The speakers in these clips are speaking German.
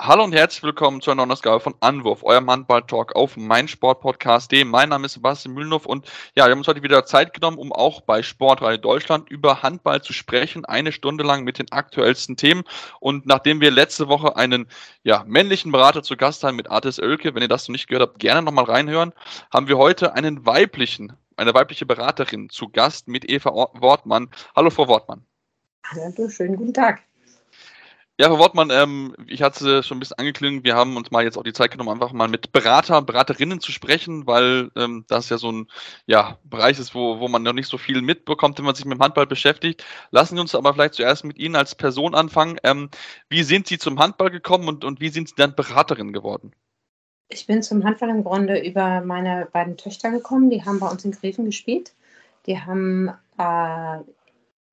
Hallo und herzlich willkommen zu einer neuen Ausgabe von Anwurf, eurem Handball-Talk auf meinsportpodcast.de. Mein Name ist Sebastian Mühlenhoff und ja, wir haben uns heute wieder Zeit genommen, um auch bei Sportreihe Deutschland über Handball zu sprechen. Eine Stunde lang mit den aktuellsten Themen. Und nachdem wir letzte Woche einen ja, männlichen Berater zu Gast haben mit Artis Oelke, wenn ihr das noch nicht gehört habt, gerne nochmal reinhören, haben wir heute einen weiblichen, eine weibliche Beraterin zu Gast mit Eva Wortmann. Hallo, Frau Wortmann. Hallo, schönen guten Tag. Ja, Frau Wortmann, ähm, ich hatte es schon ein bisschen angeklungen, wir haben uns mal jetzt auch die Zeit genommen, einfach mal mit Berater, Beraterinnen zu sprechen, weil ähm, das ja so ein ja, Bereich ist, wo, wo man noch nicht so viel mitbekommt, wenn man sich mit dem Handball beschäftigt. Lassen Sie uns aber vielleicht zuerst mit Ihnen als Person anfangen. Ähm, wie sind Sie zum Handball gekommen und, und wie sind Sie dann Beraterin geworden? Ich bin zum Handball im Grunde über meine beiden Töchter gekommen, die haben bei uns in Gräfen gespielt. Die haben äh,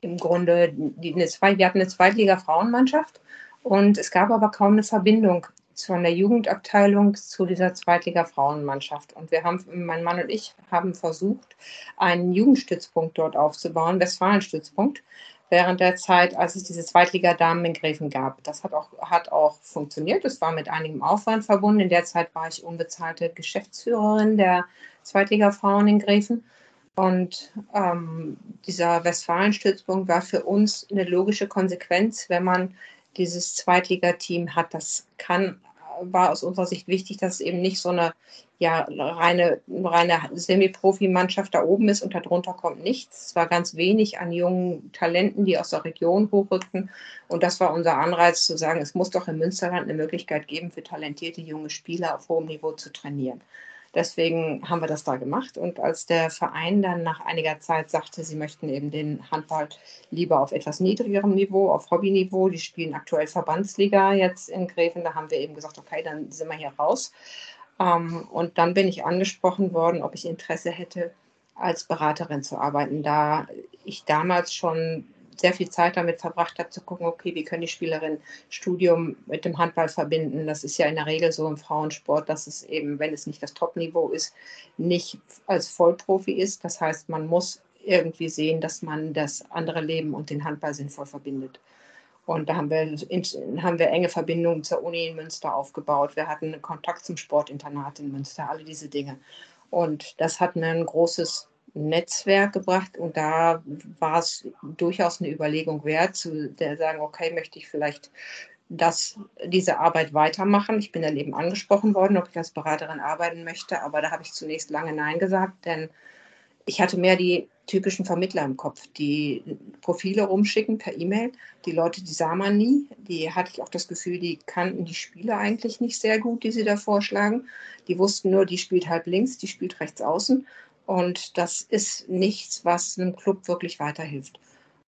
im Grunde, die, eine Zwei, wir hatten eine Zweitliga-Frauenmannschaft und es gab aber kaum eine Verbindung von der Jugendabteilung zu dieser Zweitliga-Frauenmannschaft. Und wir haben, mein Mann und ich, haben versucht, einen Jugendstützpunkt dort aufzubauen, Westfalenstützpunkt, während der Zeit, als es diese Zweitliga-Damen in Gräfen gab. Das hat auch, hat auch funktioniert. Es war mit einigem Aufwand verbunden. In der Zeit war ich unbezahlte Geschäftsführerin der Zweitliga-Frauen in Gräfen. Und ähm, dieser Westfalenstützpunkt war für uns eine logische Konsequenz, wenn man dieses Zweitligateam hat. Das kann, war aus unserer Sicht wichtig, dass es eben nicht so eine ja, reine, reine Semi-Profi-Mannschaft da oben ist und darunter kommt nichts. Es war ganz wenig an jungen Talenten, die aus der Region hochrückten. Und das war unser Anreiz zu sagen, es muss doch im Münsterland eine Möglichkeit geben, für talentierte junge Spieler auf hohem Niveau zu trainieren. Deswegen haben wir das da gemacht. Und als der Verein dann nach einiger Zeit sagte, sie möchten eben den Handball lieber auf etwas niedrigerem Niveau, auf Hobbyniveau, die spielen aktuell Verbandsliga jetzt in Gräfen, da haben wir eben gesagt, okay, dann sind wir hier raus. Ähm, und dann bin ich angesprochen worden, ob ich Interesse hätte, als Beraterin zu arbeiten, da ich damals schon sehr viel Zeit damit verbracht habe, zu gucken, okay, wie können die Spielerinnen Studium mit dem Handball verbinden. Das ist ja in der Regel so im Frauensport, dass es eben, wenn es nicht das Top-Niveau ist, nicht als Vollprofi ist. Das heißt, man muss irgendwie sehen, dass man das andere Leben und den Handball sinnvoll verbindet. Und da haben wir, haben wir enge Verbindungen zur Uni in Münster aufgebaut. Wir hatten Kontakt zum Sportinternat in Münster, alle diese Dinge. Und das hat ein großes Netzwerk gebracht und da war es durchaus eine Überlegung wert, zu sagen, okay, möchte ich vielleicht das, diese Arbeit weitermachen. Ich bin dann eben angesprochen worden, ob ich als Beraterin arbeiten möchte, aber da habe ich zunächst lange Nein gesagt, denn ich hatte mehr die typischen Vermittler im Kopf, die Profile rumschicken per E-Mail. Die Leute, die sah man nie. Die hatte ich auch das Gefühl, die kannten die Spiele eigentlich nicht sehr gut, die sie da vorschlagen. Die wussten nur, die spielt halb links, die spielt rechts außen. Und das ist nichts, was einem Club wirklich weiterhilft.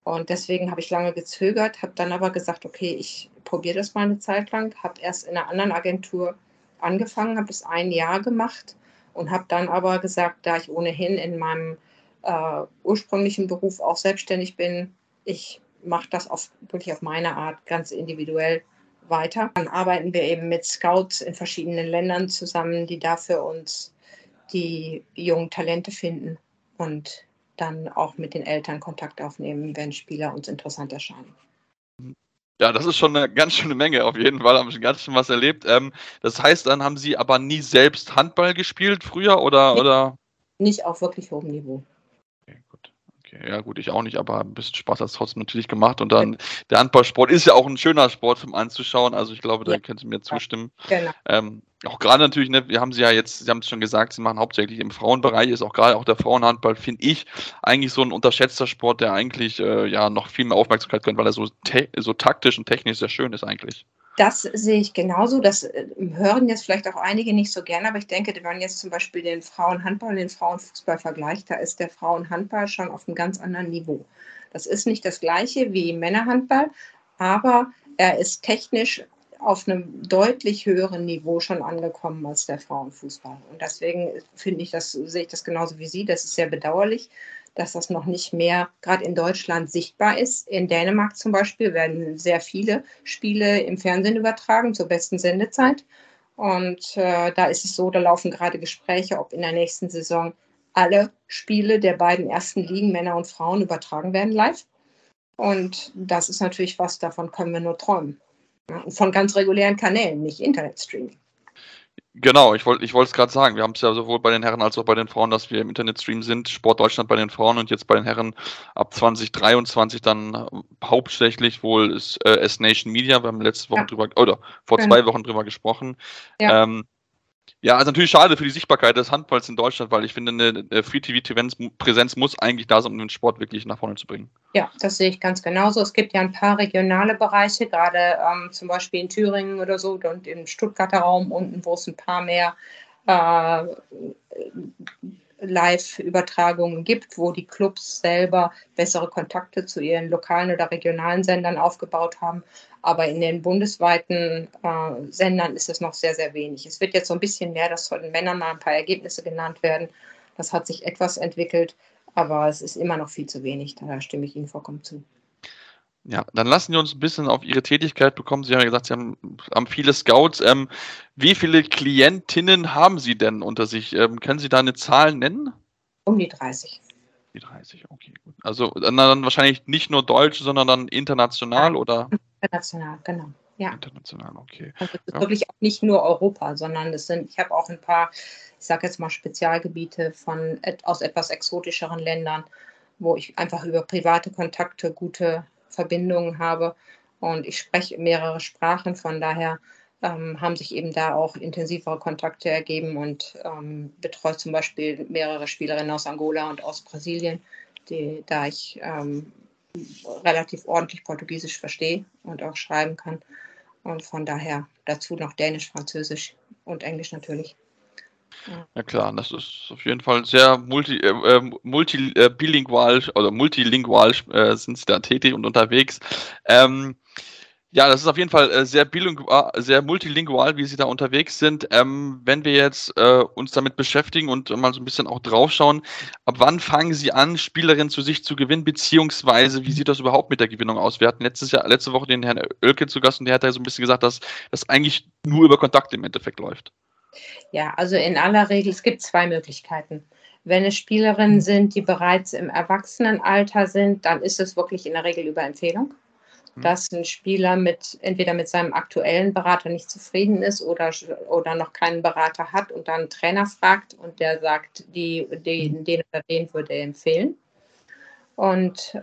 Und deswegen habe ich lange gezögert, habe dann aber gesagt, okay, ich probiere das mal eine Zeit lang, habe erst in einer anderen Agentur angefangen, habe es ein Jahr gemacht und habe dann aber gesagt, da ich ohnehin in meinem äh, ursprünglichen Beruf auch selbstständig bin, ich mache das auf, wirklich auf meine Art ganz individuell weiter. Dann arbeiten wir eben mit Scouts in verschiedenen Ländern zusammen, die da für uns die jungen Talente finden und dann auch mit den Eltern Kontakt aufnehmen, wenn Spieler uns interessant erscheinen. Ja, das ist schon eine ganz schöne Menge auf jeden Fall, haben Sie ganz schön was erlebt. Ähm, das heißt, dann haben Sie aber nie selbst Handball gespielt früher oder? Nicht, oder? nicht auf wirklich hohem Niveau. Okay, gut. Okay, ja gut, ich auch nicht, aber ein bisschen Spaß hat es trotzdem natürlich gemacht. Und dann, der Handballsport ist ja auch ein schöner Sport zum Anzuschauen, also ich glaube, da ja. können Sie mir zustimmen. Genau. Ähm, auch gerade natürlich, ne, wir haben sie ja jetzt, Sie haben es schon gesagt, sie machen hauptsächlich im Frauenbereich, ist auch gerade auch der Frauenhandball, finde ich, eigentlich so ein unterschätzter Sport, der eigentlich äh, ja noch viel mehr Aufmerksamkeit könnte, weil er so, so taktisch und technisch sehr schön ist eigentlich. Das sehe ich genauso. Das äh, hören jetzt vielleicht auch einige nicht so gerne, aber ich denke, wenn man jetzt zum Beispiel den Frauenhandball und den Frauenfußball vergleicht, da ist der Frauenhandball schon auf einem ganz anderen Niveau. Das ist nicht das gleiche wie Männerhandball, aber er ist technisch auf einem deutlich höheren Niveau schon angekommen als der Frauenfußball. Und deswegen finde ich das, sehe ich das genauso wie Sie. Das ist sehr bedauerlich, dass das noch nicht mehr gerade in Deutschland sichtbar ist. In Dänemark zum Beispiel werden sehr viele Spiele im Fernsehen übertragen zur besten Sendezeit. Und äh, da ist es so, da laufen gerade Gespräche, ob in der nächsten Saison alle Spiele der beiden ersten Ligen, Männer und Frauen, übertragen werden live. Und das ist natürlich was, davon können wir nur träumen. Von ganz regulären Kanälen, nicht Internetstreaming. Genau, ich wollte ich es gerade sagen. Wir haben es ja sowohl bei den Herren als auch bei den Frauen, dass wir im Internetstream sind. Sport Deutschland bei den Frauen und jetzt bei den Herren ab 2023 dann äh, hauptsächlich wohl ist äh, S-Nation Media. Wir haben letzte Woche ja. drüber, oder vor genau. zwei Wochen drüber gesprochen. Ja. Ähm, ja, also natürlich schade für die Sichtbarkeit des Handballs in Deutschland, weil ich finde, eine Free-TV-Präsenz muss eigentlich da sein, um den Sport wirklich nach vorne zu bringen. Ja, das sehe ich ganz genauso. Es gibt ja ein paar regionale Bereiche, gerade ähm, zum Beispiel in Thüringen oder so und im Stuttgarter Raum unten, wo es ein paar mehr äh, Live-Übertragungen gibt, wo die Clubs selber bessere Kontakte zu ihren lokalen oder regionalen Sendern aufgebaut haben. Aber in den bundesweiten äh, Sendern ist es noch sehr, sehr wenig. Es wird jetzt so ein bisschen mehr, dass von den Männern mal ein paar Ergebnisse genannt werden. Das hat sich etwas entwickelt, aber es ist immer noch viel zu wenig. Da stimme ich Ihnen vollkommen zu. Ja, dann lassen wir uns ein bisschen auf Ihre Tätigkeit bekommen. Sie haben ja gesagt, Sie haben, haben viele Scouts. Ähm, wie viele Klientinnen haben Sie denn unter sich? Ähm, können Sie da eine Zahl nennen? Um die 30. Die 30, okay, gut. Also dann, wahrscheinlich nicht nur deutsch, sondern dann international, oder? International, genau. Ja. International, okay. Also ja. wirklich auch nicht nur Europa, sondern es sind, ich habe auch ein paar, ich sage jetzt mal Spezialgebiete von aus etwas exotischeren Ländern, wo ich einfach über private Kontakte gute Verbindungen habe und ich spreche mehrere Sprachen, von daher ähm, haben sich eben da auch intensivere Kontakte ergeben und ähm, betreue zum Beispiel mehrere Spielerinnen aus Angola und aus Brasilien, die, da ich ähm, relativ ordentlich Portugiesisch verstehe und auch schreiben kann. Und von daher dazu noch Dänisch, Französisch und Englisch natürlich. Ja klar, das ist auf jeden Fall sehr multi, äh, äh multi äh, oder multilingual äh, sind sie da tätig und unterwegs. Ähm, ja, das ist auf jeden Fall äh, sehr bilingual, sehr multilingual, wie Sie da unterwegs sind. Ähm, wenn wir jetzt äh, uns damit beschäftigen und mal so ein bisschen auch draufschauen, ab wann fangen Sie an, Spielerinnen zu sich zu gewinnen, beziehungsweise wie sieht das überhaupt mit der Gewinnung aus? Wir hatten letztes Jahr, letzte Woche den Herrn Oelke zu Gast und der hat ja so ein bisschen gesagt, dass das eigentlich nur über Kontakte im Endeffekt läuft. Ja, also in aller Regel, es gibt zwei Möglichkeiten. Wenn es Spielerinnen sind, die bereits im Erwachsenenalter sind, dann ist es wirklich in der Regel über Empfehlung. Hm. Dass ein Spieler mit entweder mit seinem aktuellen Berater nicht zufrieden ist oder, oder noch keinen Berater hat und dann einen Trainer fragt und der sagt, die, den, hm. den oder den würde er empfehlen. Und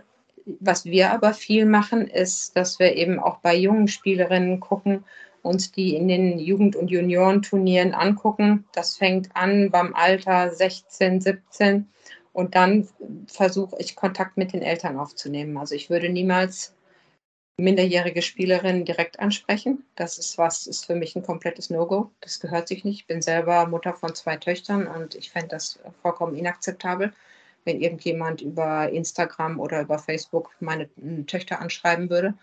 was wir aber viel machen, ist, dass wir eben auch bei jungen Spielerinnen gucken, uns die in den Jugend- und Juniorenturnieren angucken. Das fängt an beim Alter 16, 17 und dann versuche ich Kontakt mit den Eltern aufzunehmen. Also ich würde niemals minderjährige Spielerinnen direkt ansprechen. Das ist was, ist für mich ein komplettes No-Go. Das gehört sich nicht. Ich bin selber Mutter von zwei Töchtern und ich fände das vollkommen inakzeptabel, wenn irgendjemand über Instagram oder über Facebook meine Töchter anschreiben würde.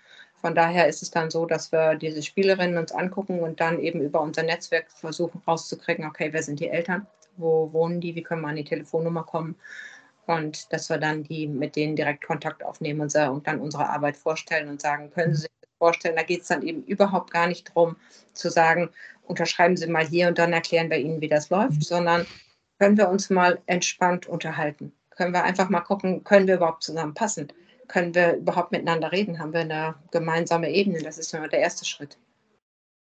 Von daher ist es dann so, dass wir diese Spielerinnen uns angucken und dann eben über unser Netzwerk versuchen rauszukriegen, okay, wer sind die Eltern, wo wohnen die, wie können wir an die Telefonnummer kommen und dass wir dann die mit denen direkt Kontakt aufnehmen und, und dann unsere Arbeit vorstellen und sagen, können Sie sich das vorstellen? Da geht es dann eben überhaupt gar nicht darum zu sagen, unterschreiben Sie mal hier und dann erklären wir Ihnen, wie das läuft, sondern können wir uns mal entspannt unterhalten? Können wir einfach mal gucken, können wir überhaupt zusammenpassen? können wir überhaupt miteinander reden? Haben wir eine gemeinsame Ebene? Das ist immer der erste Schritt.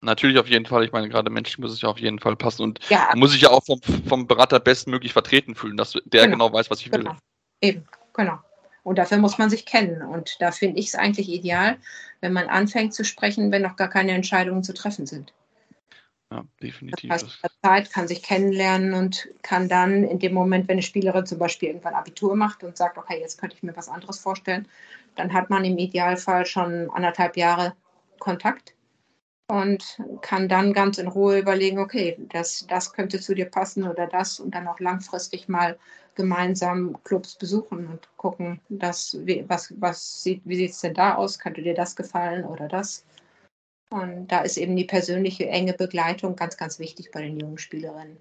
Natürlich auf jeden Fall. Ich meine, gerade menschlich muss es ja auf jeden Fall passen. Und ja. muss sich ja auch vom, vom Berater bestmöglich vertreten fühlen, dass der genau, genau weiß, was ich will. Genau. Eben, genau. Und dafür muss man sich kennen. Und da finde ich es eigentlich ideal, wenn man anfängt zu sprechen, wenn noch gar keine Entscheidungen zu treffen sind. Ja, definitiv. Das heißt, Zeit kann sich kennenlernen und kann dann in dem Moment, wenn eine Spielerin zum Beispiel irgendwann Abitur macht und sagt, okay, jetzt könnte ich mir was anderes vorstellen, dann hat man im Idealfall schon anderthalb Jahre Kontakt und kann dann ganz in Ruhe überlegen, okay, das, das könnte zu dir passen oder das und dann auch langfristig mal gemeinsam Clubs besuchen und gucken, dass, was, was sieht, wie sieht es denn da aus, könnte dir das gefallen oder das. Und da ist eben die persönliche enge Begleitung ganz, ganz wichtig bei den jungen Spielerinnen.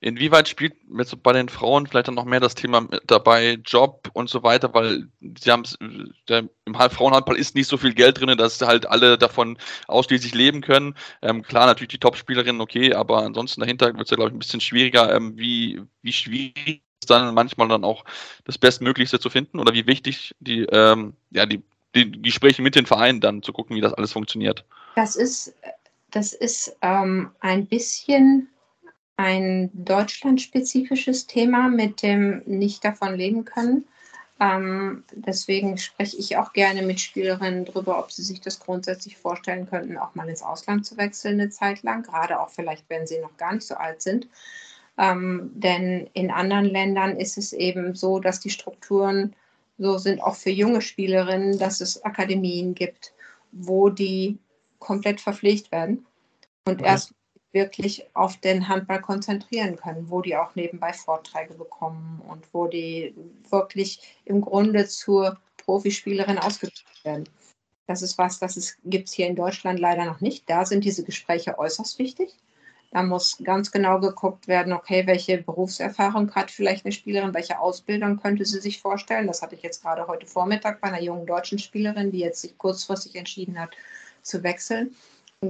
Inwieweit spielt jetzt bei den Frauen vielleicht dann noch mehr das Thema dabei, Job und so weiter, weil sie haben im Frauenhandball ist nicht so viel Geld drin, dass halt alle davon ausschließlich leben können. Ähm, klar, natürlich die Top-Spielerinnen, okay, aber ansonsten dahinter wird es ja, glaube ich, ein bisschen schwieriger. Ähm, wie, wie schwierig ist dann manchmal dann auch das Bestmöglichste zu finden oder wie wichtig die, ähm, ja, die, die Gespräche mit den Vereinen dann zu gucken, wie das alles funktioniert? Das ist, das ist ähm, ein bisschen ein deutschlandspezifisches Thema mit dem nicht davon leben können. Ähm, deswegen spreche ich auch gerne mit Spielerinnen darüber, ob sie sich das grundsätzlich vorstellen könnten, auch mal ins Ausland zu wechseln eine Zeit lang, gerade auch vielleicht, wenn sie noch gar nicht so alt sind. Ähm, denn in anderen Ländern ist es eben so, dass die Strukturen so sind, auch für junge Spielerinnen, dass es Akademien gibt, wo die komplett verpflegt werden und okay. erst wirklich auf den Handball konzentrieren können, wo die auch nebenbei Vorträge bekommen und wo die wirklich im Grunde zur Profispielerin ausgebildet werden. Das ist was, das gibt es hier in Deutschland leider noch nicht. Da sind diese Gespräche äußerst wichtig. Da muss ganz genau geguckt werden, okay, welche Berufserfahrung hat vielleicht eine Spielerin, welche Ausbildung könnte sie sich vorstellen. Das hatte ich jetzt gerade heute Vormittag bei einer jungen deutschen Spielerin, die jetzt sich kurzfristig entschieden hat zu wechseln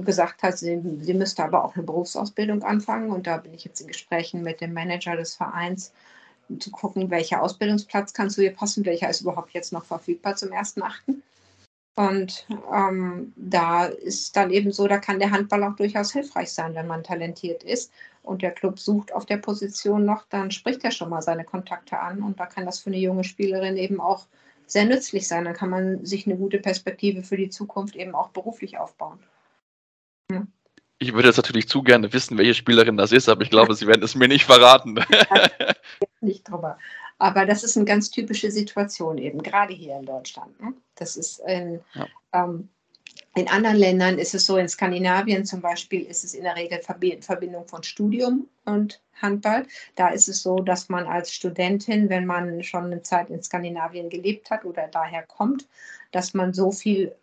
gesagt hat, sie, sie müsste aber auch eine Berufsausbildung anfangen. Und da bin ich jetzt in Gesprächen mit dem Manager des Vereins, um zu gucken, welcher Ausbildungsplatz kann zu ihr passen, welcher ist überhaupt jetzt noch verfügbar zum 1.8. Und ähm, da ist dann eben so, da kann der Handball auch durchaus hilfreich sein, wenn man talentiert ist und der Club sucht auf der Position noch, dann spricht er schon mal seine Kontakte an und da kann das für eine junge Spielerin eben auch sehr nützlich sein. Dann kann man sich eine gute Perspektive für die Zukunft eben auch beruflich aufbauen. Ich würde jetzt natürlich zu gerne wissen, welche Spielerin das ist, aber ich glaube, Sie werden es mir nicht verraten. nicht drüber. Aber das ist eine ganz typische Situation eben, gerade hier in Deutschland. Ne? Das ist in, ja. ähm, in anderen Ländern ist es so, in Skandinavien zum Beispiel ist es in der Regel Verbindung von Studium und Handball. Da ist es so, dass man als Studentin, wenn man schon eine Zeit in Skandinavien gelebt hat oder daher kommt, dass man so viel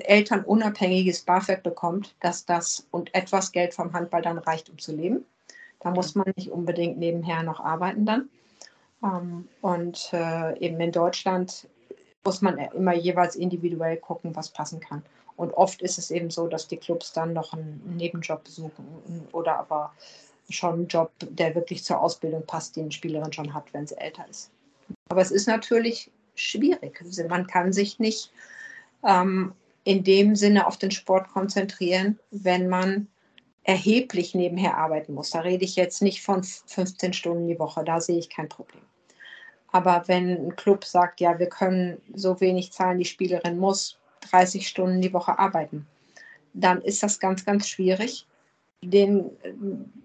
elternunabhängiges BAföG bekommt, dass das und etwas Geld vom Handball dann reicht, um zu leben. Da muss man nicht unbedingt nebenher noch arbeiten dann. Ähm, und äh, eben in Deutschland muss man immer jeweils individuell gucken, was passen kann. Und oft ist es eben so, dass die Clubs dann noch einen Nebenjob suchen oder aber schon einen Job, der wirklich zur Ausbildung passt, die eine Spielerin schon hat, wenn sie älter ist. Aber es ist natürlich schwierig. Also man kann sich nicht ähm, in dem Sinne auf den Sport konzentrieren, wenn man erheblich nebenher arbeiten muss. Da rede ich jetzt nicht von 15 Stunden die Woche, da sehe ich kein Problem. Aber wenn ein Club sagt, ja, wir können so wenig zahlen, die Spielerin muss 30 Stunden die Woche arbeiten, dann ist das ganz, ganz schwierig, den äh,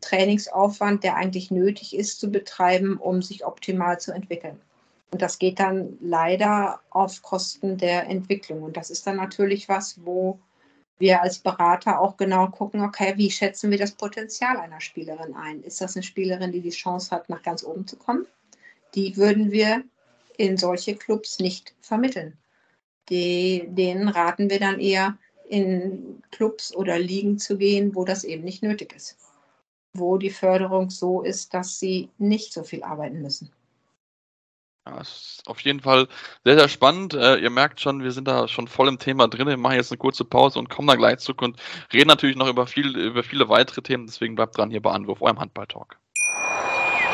Trainingsaufwand, der eigentlich nötig ist, zu betreiben, um sich optimal zu entwickeln. Und das geht dann leider auf Kosten der Entwicklung. Und das ist dann natürlich was, wo wir als Berater auch genau gucken, okay, wie schätzen wir das Potenzial einer Spielerin ein? Ist das eine Spielerin, die die Chance hat, nach ganz oben zu kommen? Die würden wir in solche Clubs nicht vermitteln. Die, denen raten wir dann eher, in Clubs oder Ligen zu gehen, wo das eben nicht nötig ist. Wo die Förderung so ist, dass sie nicht so viel arbeiten müssen. Ja, es ist auf jeden Fall sehr, sehr spannend. Äh, ihr merkt schon, wir sind da schon voll im Thema drin. Wir machen jetzt eine kurze Pause und kommen da gleich zurück und reden natürlich noch über, viel, über viele weitere Themen. Deswegen bleibt dran hier bei Anwurf, eurem Handball-Talk.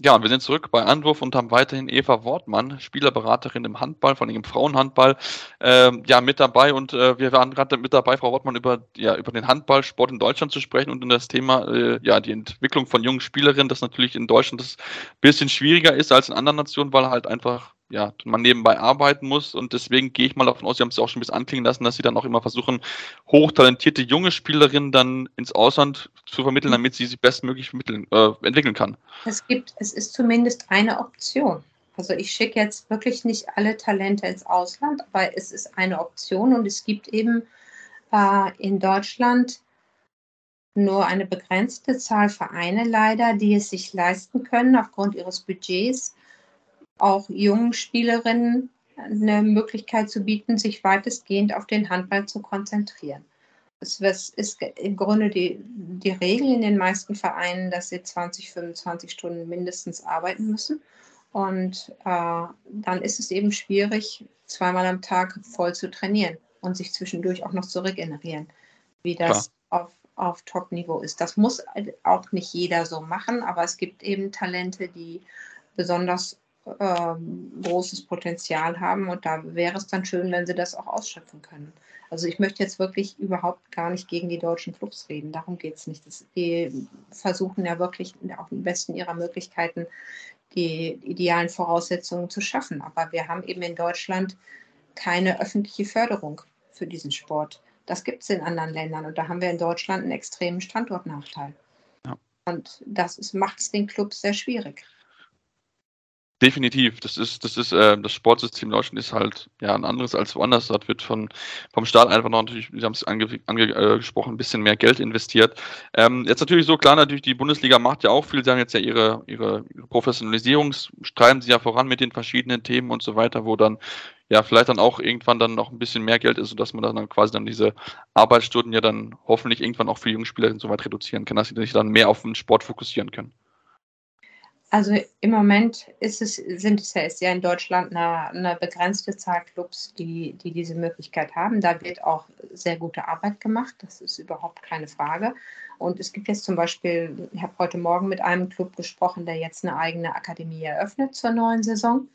Ja, wir sind zurück bei Anwurf und haben weiterhin Eva Wortmann, Spielerberaterin im Handball, vor allem im Frauenhandball, ähm, ja, mit dabei. Und äh, wir waren gerade mit dabei, Frau Wortmann, über, ja, über den Handballsport in Deutschland zu sprechen und um das Thema, äh, ja, die Entwicklung von jungen Spielerinnen, das natürlich in Deutschland das bisschen schwieriger ist als in anderen Nationen, weil halt einfach ja, man nebenbei arbeiten muss. Und deswegen gehe ich mal davon aus, Sie haben es ja auch schon ein bisschen anklingen lassen, dass Sie dann auch immer versuchen, hochtalentierte junge Spielerinnen dann ins Ausland zu vermitteln, damit sie sich bestmöglich äh, entwickeln kann. Es gibt, es ist zumindest eine Option. Also ich schicke jetzt wirklich nicht alle Talente ins Ausland, aber es ist eine Option und es gibt eben äh, in Deutschland nur eine begrenzte Zahl Vereine leider, die es sich leisten können, aufgrund ihres Budgets auch jungen Spielerinnen eine Möglichkeit zu bieten, sich weitestgehend auf den Handball zu konzentrieren. Es ist im Grunde die, die Regel in den meisten Vereinen, dass sie 20, 25 Stunden mindestens arbeiten müssen. Und äh, dann ist es eben schwierig, zweimal am Tag voll zu trainieren und sich zwischendurch auch noch zu regenerieren, wie das auf, auf Top-Niveau ist. Das muss auch nicht jeder so machen, aber es gibt eben Talente, die besonders ähm, großes Potenzial haben und da wäre es dann schön, wenn sie das auch ausschöpfen können. Also ich möchte jetzt wirklich überhaupt gar nicht gegen die deutschen Clubs reden, darum geht es nicht. Das, die versuchen ja wirklich auch im besten ihrer Möglichkeiten die idealen Voraussetzungen zu schaffen. Aber wir haben eben in Deutschland keine öffentliche Förderung für diesen Sport. Das gibt es in anderen Ländern und da haben wir in Deutschland einen extremen Standortnachteil. Ja. Und das macht es den Clubs sehr schwierig. Definitiv. Das ist, das ist, äh, das Sportsystem in Deutschland ist halt ja ein anderes als woanders. Dort wird von, vom Staat einfach noch natürlich, Sie haben es ange, angesprochen, ein bisschen mehr Geld investiert. Ähm, jetzt natürlich so klar, natürlich, die Bundesliga macht ja auch viel. Sie haben jetzt ja ihre, ihre, Professionalisierung, treiben sie ja voran mit den verschiedenen Themen und so weiter, wo dann ja vielleicht dann auch irgendwann dann noch ein bisschen mehr Geld ist, sodass man dann quasi dann diese Arbeitsstunden ja dann hoffentlich irgendwann auch für junge Spielerinnen so weit reduzieren kann, dass sie sich dann mehr auf den Sport fokussieren können. Also im Moment ist es, sind es ja, ist ja in Deutschland eine, eine, begrenzte Zahl Clubs, die, die diese Möglichkeit haben. Da wird auch sehr gute Arbeit gemacht, das ist überhaupt keine Frage. Und es gibt jetzt zum Beispiel, ich habe heute Morgen mit einem Club gesprochen, der jetzt eine eigene Akademie eröffnet zur neuen Saison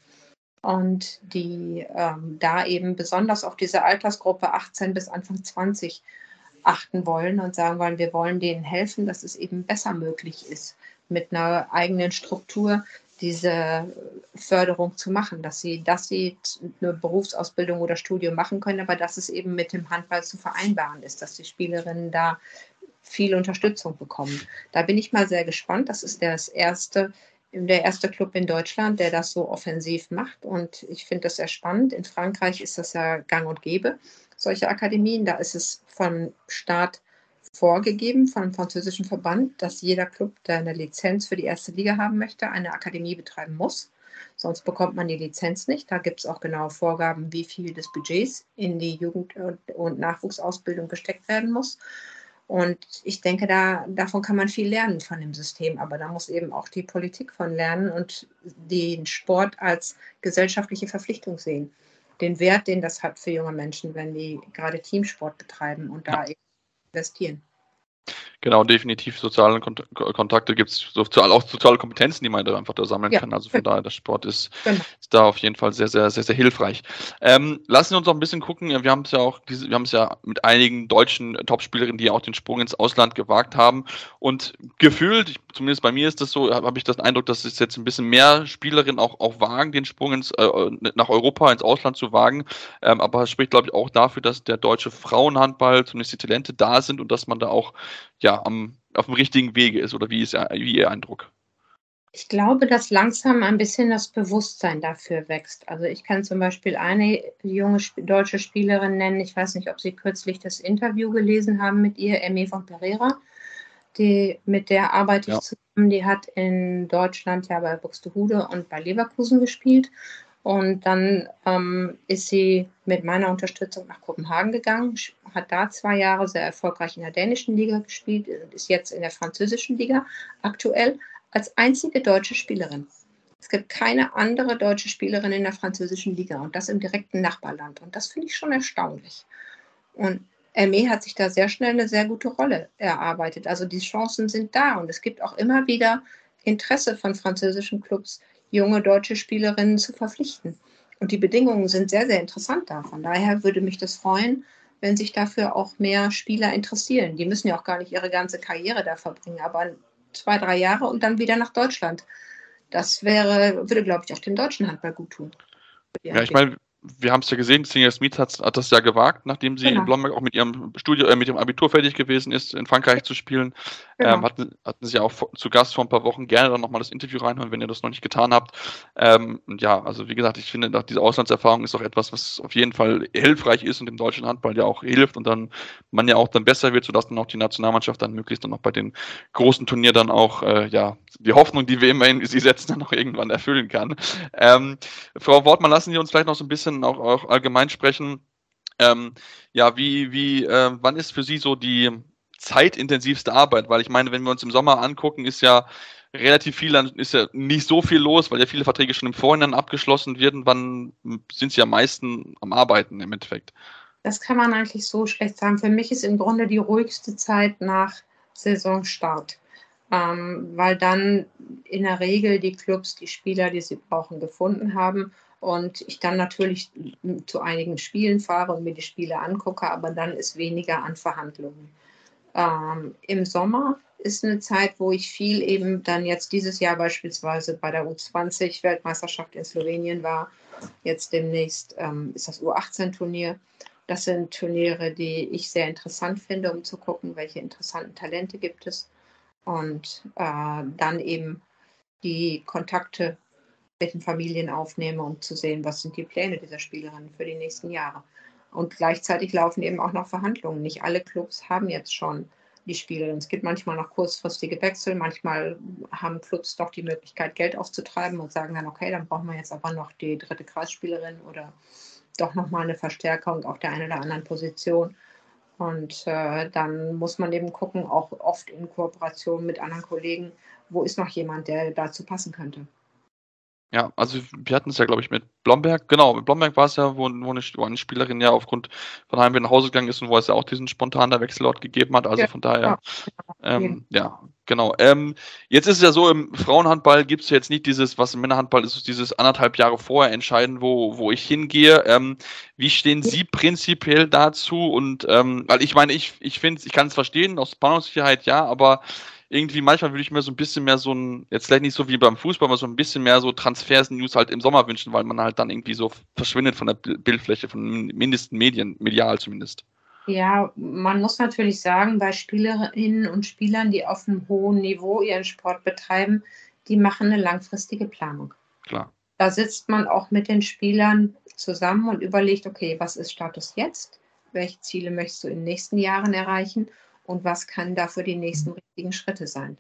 und die ähm, da eben besonders auf diese Altersgruppe 18 bis Anfang 20 achten wollen und sagen wollen, wir wollen denen helfen, dass es eben besser möglich ist mit einer eigenen Struktur diese Förderung zu machen, dass sie, dass sie eine Berufsausbildung oder Studium machen können, aber dass es eben mit dem Handball zu vereinbaren ist, dass die Spielerinnen da viel Unterstützung bekommen. Da bin ich mal sehr gespannt. Das ist das erste, der erste Club in Deutschland, der das so offensiv macht. Und ich finde das sehr spannend. In Frankreich ist das ja gang und gäbe, solche Akademien. Da ist es vom Staat vorgegeben von einem französischen Verband, dass jeder Club, der eine Lizenz für die erste Liga haben möchte, eine Akademie betreiben muss. Sonst bekommt man die Lizenz nicht. Da gibt es auch genaue Vorgaben, wie viel des Budgets in die Jugend- und Nachwuchsausbildung gesteckt werden muss. Und ich denke, da, davon kann man viel lernen von dem System. Aber da muss eben auch die Politik von lernen und den Sport als gesellschaftliche Verpflichtung sehen. Den Wert, den das hat für junge Menschen, wenn die gerade Teamsport betreiben und da eben investieren. Genau, definitiv soziale Kont Kontakte gibt es, auch soziale Kompetenzen, die man da einfach da sammeln ja, kann. Also von daher, der Sport ist, genau. ist, da auf jeden Fall sehr, sehr, sehr, sehr hilfreich. Ähm, lassen Sie uns noch ein bisschen gucken. Wir haben es ja auch, diese, wir haben es ja mit einigen deutschen Topspielerinnen, die auch den Sprung ins Ausland gewagt haben. Und gefühlt, zumindest bei mir ist das so, habe ich das Eindruck, dass es jetzt ein bisschen mehr Spielerinnen auch, auch wagen, den Sprung ins, äh, nach Europa, ins Ausland zu wagen. Ähm, aber es spricht, glaube ich, auch dafür, dass der deutsche Frauenhandball, zumindest die Talente da sind und dass man da auch ja, am, auf dem richtigen Wege ist oder wie ist wie Ihr Eindruck? Ich glaube, dass langsam ein bisschen das Bewusstsein dafür wächst. Also ich kann zum Beispiel eine junge deutsche Spielerin nennen. Ich weiß nicht, ob Sie kürzlich das Interview gelesen haben mit ihr, Emmy von Pereira. Die, mit der arbeite ich ja. zusammen. Die hat in Deutschland ja bei Buxtehude und bei Leverkusen gespielt. Und dann ähm, ist sie mit meiner Unterstützung nach Kopenhagen gegangen, hat da zwei Jahre sehr erfolgreich in der dänischen Liga gespielt und ist jetzt in der französischen Liga aktuell als einzige deutsche Spielerin. Es gibt keine andere deutsche Spielerin in der französischen Liga und das im direkten Nachbarland. Und das finde ich schon erstaunlich. Und Hermé hat sich da sehr schnell eine sehr gute Rolle erarbeitet. Also die Chancen sind da und es gibt auch immer wieder Interesse von französischen Clubs, junge deutsche Spielerinnen zu verpflichten. Und die Bedingungen sind sehr, sehr interessant da. Von daher würde mich das freuen, wenn sich dafür auch mehr Spieler interessieren. Die müssen ja auch gar nicht ihre ganze Karriere da verbringen, aber zwei, drei Jahre und dann wieder nach Deutschland. Das wäre, würde, glaube ich, auch dem deutschen Handball gut tun. Ja, ich meine, wir haben es ja gesehen, Senior Smith hat, hat, das ja gewagt, nachdem sie genau. in Blomberg auch mit ihrem Studio, äh, mit ihrem Abitur fertig gewesen ist, in Frankreich zu spielen. Genau. Ähm, hatten, hatten sie auch zu Gast vor ein paar Wochen gerne dann nochmal das Interview reinhören, wenn ihr das noch nicht getan habt. Ähm, ja, also wie gesagt, ich finde, diese Auslandserfahrung ist auch etwas, was auf jeden Fall hilfreich ist und dem deutschen Handball ja auch hilft und dann man ja auch dann besser wird, sodass dann auch die Nationalmannschaft dann möglichst dann auch bei den großen Turnieren dann auch, äh, ja, die Hoffnung, die wir immer in sie setzen, dann auch irgendwann erfüllen kann. Ähm, Frau Wortmann, lassen Sie uns vielleicht noch so ein bisschen auch, auch allgemein sprechen. Ähm, ja, wie, wie, äh, wann ist für Sie so die zeitintensivste Arbeit? Weil ich meine, wenn wir uns im Sommer angucken, ist ja relativ viel, dann ist ja nicht so viel los, weil ja viele Verträge schon im Vorhinein abgeschlossen werden. Wann sind Sie am meisten am Arbeiten im Endeffekt? Das kann man eigentlich so schlecht sagen. Für mich ist im Grunde die ruhigste Zeit nach Saisonstart, ähm, weil dann in der Regel die Clubs die Spieler, die sie brauchen, gefunden haben und ich dann natürlich zu einigen Spielen fahre und mir die Spiele angucke, aber dann ist weniger an Verhandlungen. Ähm, Im Sommer ist eine Zeit, wo ich viel eben dann jetzt dieses Jahr beispielsweise bei der U20-Weltmeisterschaft in Slowenien war. Jetzt demnächst ähm, ist das U18-Turnier. Das sind Turniere, die ich sehr interessant finde, um zu gucken, welche interessanten Talente gibt es. Und äh, dann eben die Kontakte mit den Familien aufnehme, um zu sehen, was sind die Pläne dieser Spielerin für die nächsten Jahre. Und gleichzeitig laufen eben auch noch Verhandlungen. Nicht alle Clubs haben jetzt schon die Spielerin. Es gibt manchmal noch kurzfristige Wechsel. Manchmal haben Clubs doch die Möglichkeit, Geld aufzutreiben und sagen dann, okay, dann brauchen wir jetzt aber noch die dritte Kreisspielerin oder doch nochmal eine Verstärkung auf der einen oder anderen Position. Und äh, dann muss man eben gucken, auch oft in Kooperation mit anderen Kollegen, wo ist noch jemand, der dazu passen könnte. Ja, also wir hatten es ja, glaube ich, mit Blomberg. Genau, mit Blomberg war es ja, wo, wo, eine, wo eine Spielerin ja aufgrund von Heimweh nach Hause gegangen ist und wo es ja auch diesen spontanen Wechselort gegeben hat. Also ja, von daher, ja, ähm, ja genau. Ähm, jetzt ist es ja so, im Frauenhandball gibt es jetzt nicht dieses, was im Männerhandball ist, dieses anderthalb Jahre vorher entscheiden, wo, wo ich hingehe. Ähm, wie stehen Sie prinzipiell dazu? Und ähm, weil ich meine, ich, ich finde, ich kann es verstehen, aus Planungssicherheit ja, aber irgendwie manchmal würde ich mir so ein bisschen mehr so ein, jetzt vielleicht nicht so wie beim Fußball, aber so ein bisschen mehr so Transfers-News halt im Sommer wünschen, weil man halt dann irgendwie so verschwindet von der Bildfläche, von mindesten Medien, medial zumindest. Ja, man muss natürlich sagen, bei Spielerinnen und Spielern, die auf einem hohen Niveau ihren Sport betreiben, die machen eine langfristige Planung. Klar. Da sitzt man auch mit den Spielern zusammen und überlegt, okay, was ist Status jetzt? Welche Ziele möchtest du in den nächsten Jahren erreichen? Und was kann dafür die nächsten richtigen Schritte sein.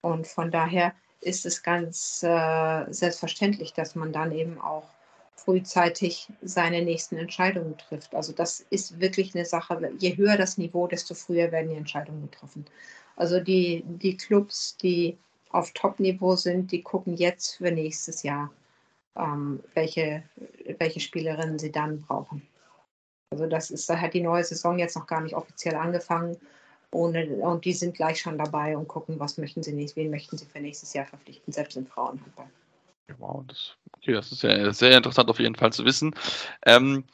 Und von daher ist es ganz äh, selbstverständlich, dass man dann eben auch frühzeitig seine nächsten Entscheidungen trifft. Also das ist wirklich eine Sache, je höher das Niveau, desto früher werden die Entscheidungen getroffen. Also die, die Clubs, die auf Top-Niveau sind, die gucken jetzt für nächstes Jahr, ähm, welche, welche Spielerinnen sie dann brauchen. Also das ist, da hat die neue Saison jetzt noch gar nicht offiziell angefangen ohne, und die sind gleich schon dabei und gucken, was möchten sie nicht, wen möchten sie für nächstes Jahr verpflichten, selbst im Frauenhandball. Wow, das, okay, das ist ja sehr interessant auf jeden Fall zu wissen. Ähm,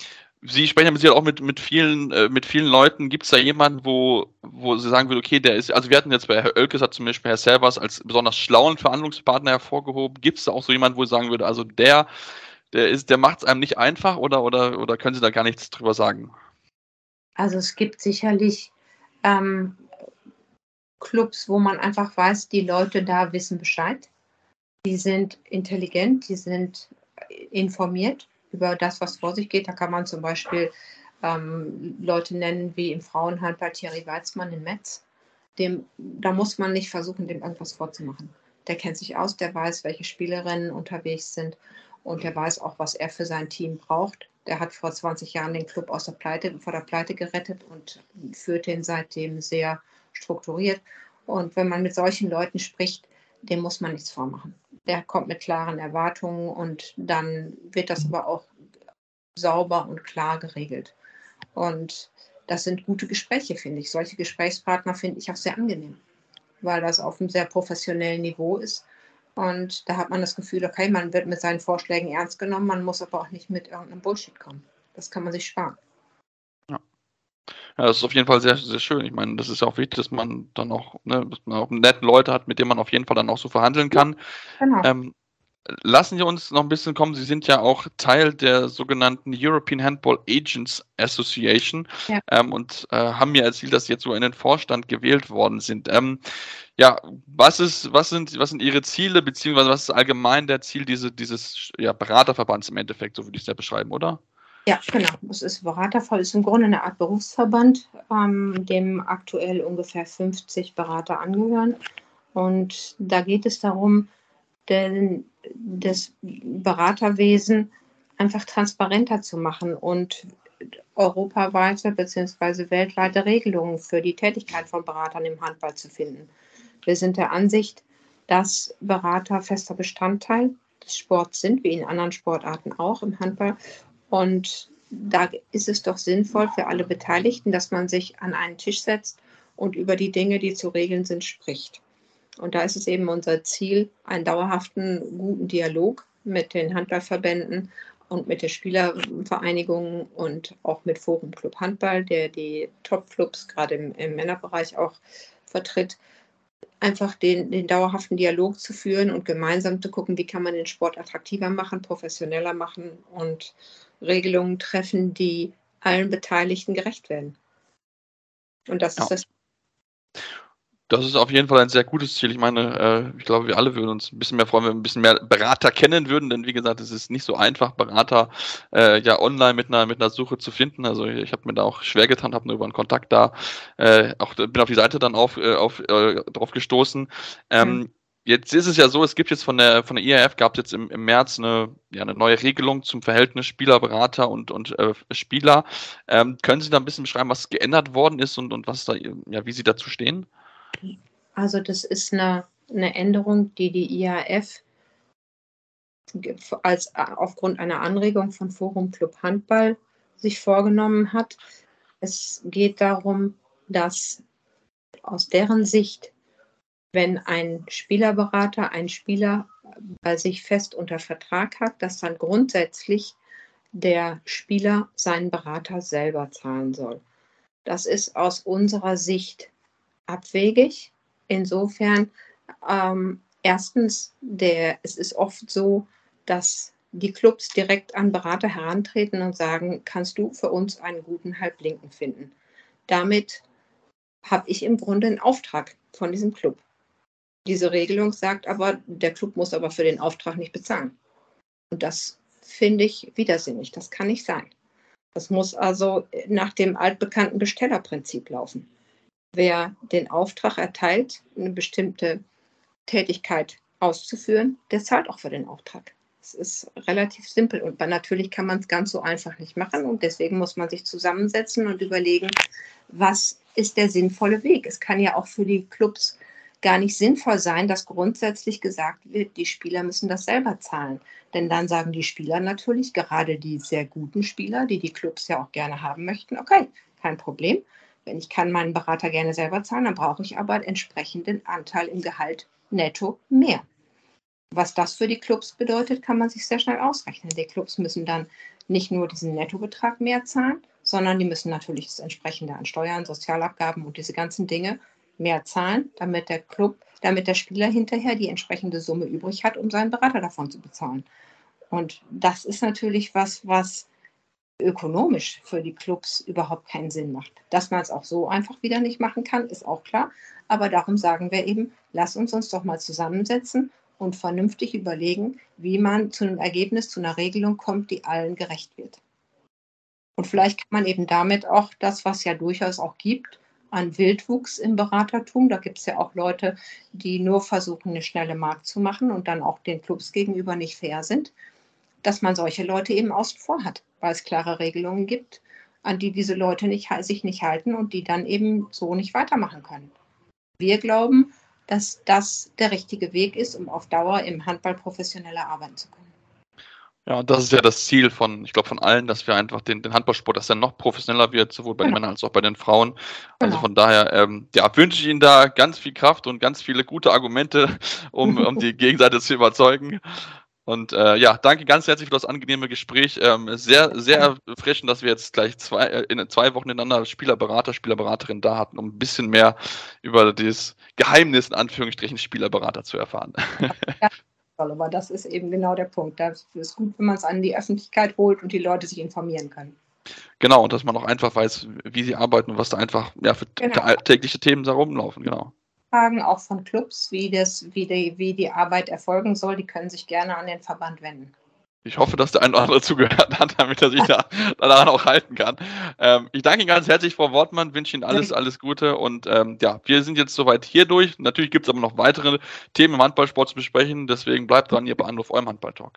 Sie sprechen ja mit auch mit, mit vielen, äh, mit vielen Leuten. Gibt es da jemanden, wo, wo Sie sagen würden, okay, der ist, also wir hatten jetzt bei Herr Oelkes hat zum Beispiel Herr Servers als besonders schlauen Verhandlungspartner hervorgehoben. Gibt es da auch so jemanden, wo Sie sagen würde, also der, der ist, der macht es einem nicht einfach oder, oder, oder können Sie da gar nichts drüber sagen? Also es gibt sicherlich ähm, Clubs, wo man einfach weiß, die Leute da wissen Bescheid. Die sind intelligent, die sind informiert über das, was vor sich geht. Da kann man zum Beispiel ähm, Leute nennen wie im Frauenhandball Thierry Weizmann in Metz. Dem, da muss man nicht versuchen, dem irgendwas vorzumachen. Der kennt sich aus, der weiß, welche Spielerinnen unterwegs sind und der weiß auch, was er für sein Team braucht. Der hat vor 20 Jahren den Club aus der Pleite, vor der Pleite gerettet und führt den seitdem sehr strukturiert. Und wenn man mit solchen Leuten spricht, dem muss man nichts vormachen. Der kommt mit klaren Erwartungen und dann wird das aber auch sauber und klar geregelt. Und das sind gute Gespräche, finde ich. Solche Gesprächspartner finde ich auch sehr angenehm, weil das auf einem sehr professionellen Niveau ist. Und da hat man das Gefühl, okay, man wird mit seinen Vorschlägen ernst genommen, man muss aber auch nicht mit irgendeinem Bullshit kommen. Das kann man sich sparen. Ja, das ist auf jeden Fall sehr, sehr schön. Ich meine, das ist ja auch wichtig, dass man dann auch, ne, dass man auch nette Leute hat, mit denen man auf jeden Fall dann auch so verhandeln kann. Ja, genau. Ähm, lassen Sie uns noch ein bisschen kommen. Sie sind ja auch Teil der sogenannten European Handball Agents Association ja. ähm, und äh, haben mir erzählt, dass Sie jetzt so in den Vorstand gewählt worden sind. Ähm, ja, was ist, was sind, was sind Ihre Ziele, beziehungsweise was ist allgemein der Ziel diese, dieses ja, Beraterverbands im Endeffekt, so würde ich es ja beschreiben, oder? Ja, genau. Es ist Beraterverband, ist im Grunde eine Art Berufsverband, ähm, dem aktuell ungefähr 50 Berater angehören. Und da geht es darum, den, das Beraterwesen einfach transparenter zu machen und europaweite bzw. weltweite Regelungen für die Tätigkeit von Beratern im Handball zu finden. Wir sind der Ansicht, dass Berater fester Bestandteil des Sports sind, wie in anderen Sportarten auch im Handball, und da ist es doch sinnvoll für alle Beteiligten, dass man sich an einen Tisch setzt und über die Dinge, die zu regeln sind, spricht. Und da ist es eben unser Ziel, einen dauerhaften, guten Dialog mit den Handballverbänden und mit der Spielervereinigung und auch mit Forum Club Handball, der die Top-Clubs gerade im, im, Männerbereich auch vertritt, einfach den, den dauerhaften Dialog zu führen und gemeinsam zu gucken, wie kann man den Sport attraktiver machen, professioneller machen und Regelungen treffen, die allen Beteiligten gerecht werden. Und das ja. ist das. Das ist auf jeden Fall ein sehr gutes Ziel. Ich meine, äh, ich glaube, wir alle würden uns ein bisschen mehr freuen, wenn wir ein bisschen mehr Berater kennen würden, denn wie gesagt, es ist nicht so einfach, Berater äh, ja online mit einer mit einer Suche zu finden. Also ich habe mir da auch schwer getan, habe nur über einen Kontakt da, äh, auch bin auf die Seite dann auf, äh, auf äh, drauf gestoßen. Ähm, mhm. Jetzt ist es ja so, es gibt jetzt von der von der IAF gab es jetzt im, im März eine, ja, eine neue Regelung zum Verhältnis Spieler, Berater und, und äh, Spieler. Ähm, können Sie da ein bisschen beschreiben, was geändert worden ist und, und was da, ja, wie Sie dazu stehen? Also das ist eine, eine Änderung, die die IAF als aufgrund einer Anregung von Forum Club Handball sich vorgenommen hat. Es geht darum, dass aus deren Sicht wenn ein Spielerberater einen Spieler bei sich fest unter Vertrag hat, dass dann grundsätzlich der Spieler seinen Berater selber zahlen soll. Das ist aus unserer Sicht abwegig. Insofern, ähm, erstens, der, es ist oft so, dass die Clubs direkt an Berater herantreten und sagen, kannst du für uns einen guten Halblinken finden? Damit habe ich im Grunde einen Auftrag von diesem Club. Diese Regelung sagt aber, der Club muss aber für den Auftrag nicht bezahlen. Und das finde ich widersinnig. Das kann nicht sein. Das muss also nach dem altbekannten Bestellerprinzip laufen. Wer den Auftrag erteilt, eine bestimmte Tätigkeit auszuführen, der zahlt auch für den Auftrag. Es ist relativ simpel und natürlich kann man es ganz so einfach nicht machen und deswegen muss man sich zusammensetzen und überlegen, was ist der sinnvolle Weg. Es kann ja auch für die Clubs gar nicht sinnvoll sein, dass grundsätzlich gesagt wird, die Spieler müssen das selber zahlen. Denn dann sagen die Spieler natürlich, gerade die sehr guten Spieler, die die Clubs ja auch gerne haben möchten, okay, kein Problem. Wenn ich kann meinen Berater gerne selber zahlen, dann brauche ich aber entsprechenden Anteil im Gehalt netto mehr. Was das für die Clubs bedeutet, kann man sich sehr schnell ausrechnen. Die Clubs müssen dann nicht nur diesen Nettobetrag mehr zahlen, sondern die müssen natürlich das entsprechende an Steuern, Sozialabgaben und diese ganzen Dinge mehr zahlen, damit der Club, damit der Spieler hinterher die entsprechende Summe übrig hat, um seinen Berater davon zu bezahlen. Und das ist natürlich was, was ökonomisch für die Clubs überhaupt keinen Sinn macht. Dass man es auch so einfach wieder nicht machen kann, ist auch klar. Aber darum sagen wir eben, lass uns uns doch mal zusammensetzen und vernünftig überlegen, wie man zu einem Ergebnis, zu einer Regelung kommt, die allen gerecht wird. Und vielleicht kann man eben damit auch das, was ja durchaus auch gibt, an Wildwuchs im Beratertum. Da gibt es ja auch Leute, die nur versuchen, eine schnelle Markt zu machen und dann auch den Clubs gegenüber nicht fair sind, dass man solche Leute eben außen vor hat, weil es klare Regelungen gibt, an die diese Leute nicht, sich nicht halten und die dann eben so nicht weitermachen können. Wir glauben, dass das der richtige Weg ist, um auf Dauer im Handball professioneller arbeiten zu können. Ja, das ist ja das Ziel von, ich glaube, von allen, dass wir einfach den, den Handballsport, dass er noch professioneller wird, sowohl bei genau. den Männern als auch bei den Frauen. Also genau. von daher, ähm, ja, wünsche ich Ihnen da ganz viel Kraft und ganz viele gute Argumente, um, um die Gegenseite zu überzeugen. Und äh, ja, danke ganz herzlich für das angenehme Gespräch. Ähm, sehr, sehr erfrischend, dass wir jetzt gleich zwei, äh, in zwei Wochen ineinander Spielerberater, Spielerberaterin da hatten, um ein bisschen mehr über dieses Geheimnis in Anführungsstrichen Spielerberater zu erfahren. Ja, aber das ist eben genau der Punkt. Das ist gut, wenn man es an die Öffentlichkeit holt und die Leute sich informieren können. Genau, und dass man auch einfach weiß, wie sie arbeiten und was da einfach ja, für genau. tägliche Themen da rumlaufen, genau. Fragen, auch von Clubs, wie, das, wie, die, wie die Arbeit erfolgen soll, die können sich gerne an den Verband wenden. Ich hoffe, dass der ein oder andere zugehört hat, damit er sich da, daran auch halten kann. Ähm, ich danke Ihnen ganz herzlich, Frau Wortmann, wünsche Ihnen alles, alles Gute und ähm, ja, wir sind jetzt soweit hier durch. Natürlich gibt es aber noch weitere Themen im Handballsport zu besprechen, deswegen bleibt dran, ihr bei Anruf eurem Handballtalk.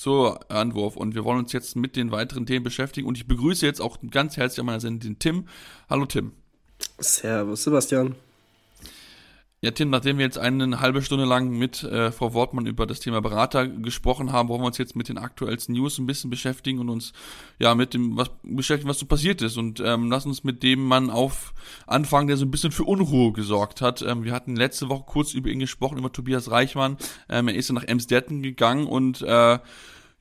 zur Anwurf und wir wollen uns jetzt mit den weiteren Themen beschäftigen und ich begrüße jetzt auch ganz herzlich an meiner Sendung den Tim. Hallo Tim. Servus Sebastian. Ja, Tim, nachdem wir jetzt eine halbe Stunde lang mit äh, Frau Wortmann über das Thema Berater gesprochen haben, wollen wir uns jetzt mit den aktuellsten News ein bisschen beschäftigen und uns ja mit dem was beschäftigen, was so passiert ist. Und ähm, lass uns mit dem Mann auf anfangen, der so ein bisschen für Unruhe gesorgt hat. Ähm, wir hatten letzte Woche kurz über ihn gesprochen, über Tobias Reichmann. Ähm, er ist ja nach Emsdetten gegangen und äh,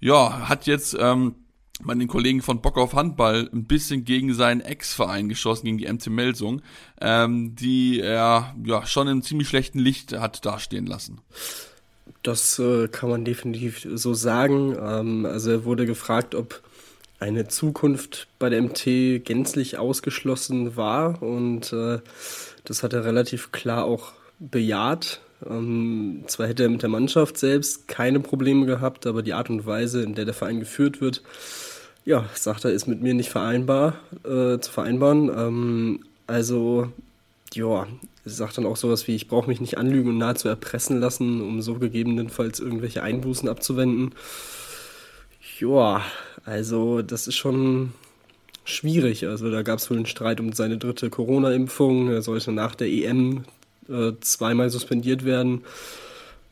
ja, hat jetzt ähm, bei den Kollegen von Bock auf Handball ein bisschen gegen seinen Ex-Verein geschossen, gegen die MC Melsung, ähm, die er ja schon in ziemlich schlechten Licht hat dastehen lassen. Das äh, kann man definitiv so sagen. Ähm, also er wurde gefragt, ob eine Zukunft bei der MT gänzlich ausgeschlossen war und äh, das hat er relativ klar auch bejaht. Ähm, zwar hätte er mit der Mannschaft selbst keine Probleme gehabt, aber die Art und Weise, in der der Verein geführt wird, ja, sagt er, ist mit mir nicht vereinbar äh, zu vereinbaren. Ähm, also, ja, sagt dann auch sowas wie, ich brauche mich nicht anlügen und nahezu erpressen lassen, um so gegebenenfalls irgendwelche Einbußen abzuwenden. Ja, also das ist schon schwierig. Also da gab es wohl einen Streit um seine dritte Corona-Impfung. Er sollte nach der EM äh, zweimal suspendiert werden.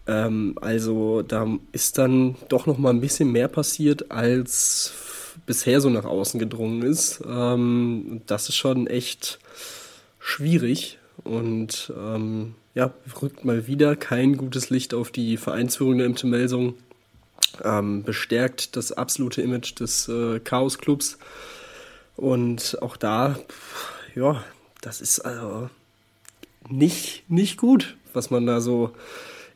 Ähm, also da ist dann doch noch mal ein bisschen mehr passiert, als bisher so nach außen gedrungen ist. Ähm, das ist schon echt schwierig und ähm, ja, rückt mal wieder kein gutes Licht auf die Vereinsführung der MT Melsung. Ähm, bestärkt das absolute Image des äh, Chaos-Clubs. Und auch da, ja, das ist also nicht, nicht gut, was man da so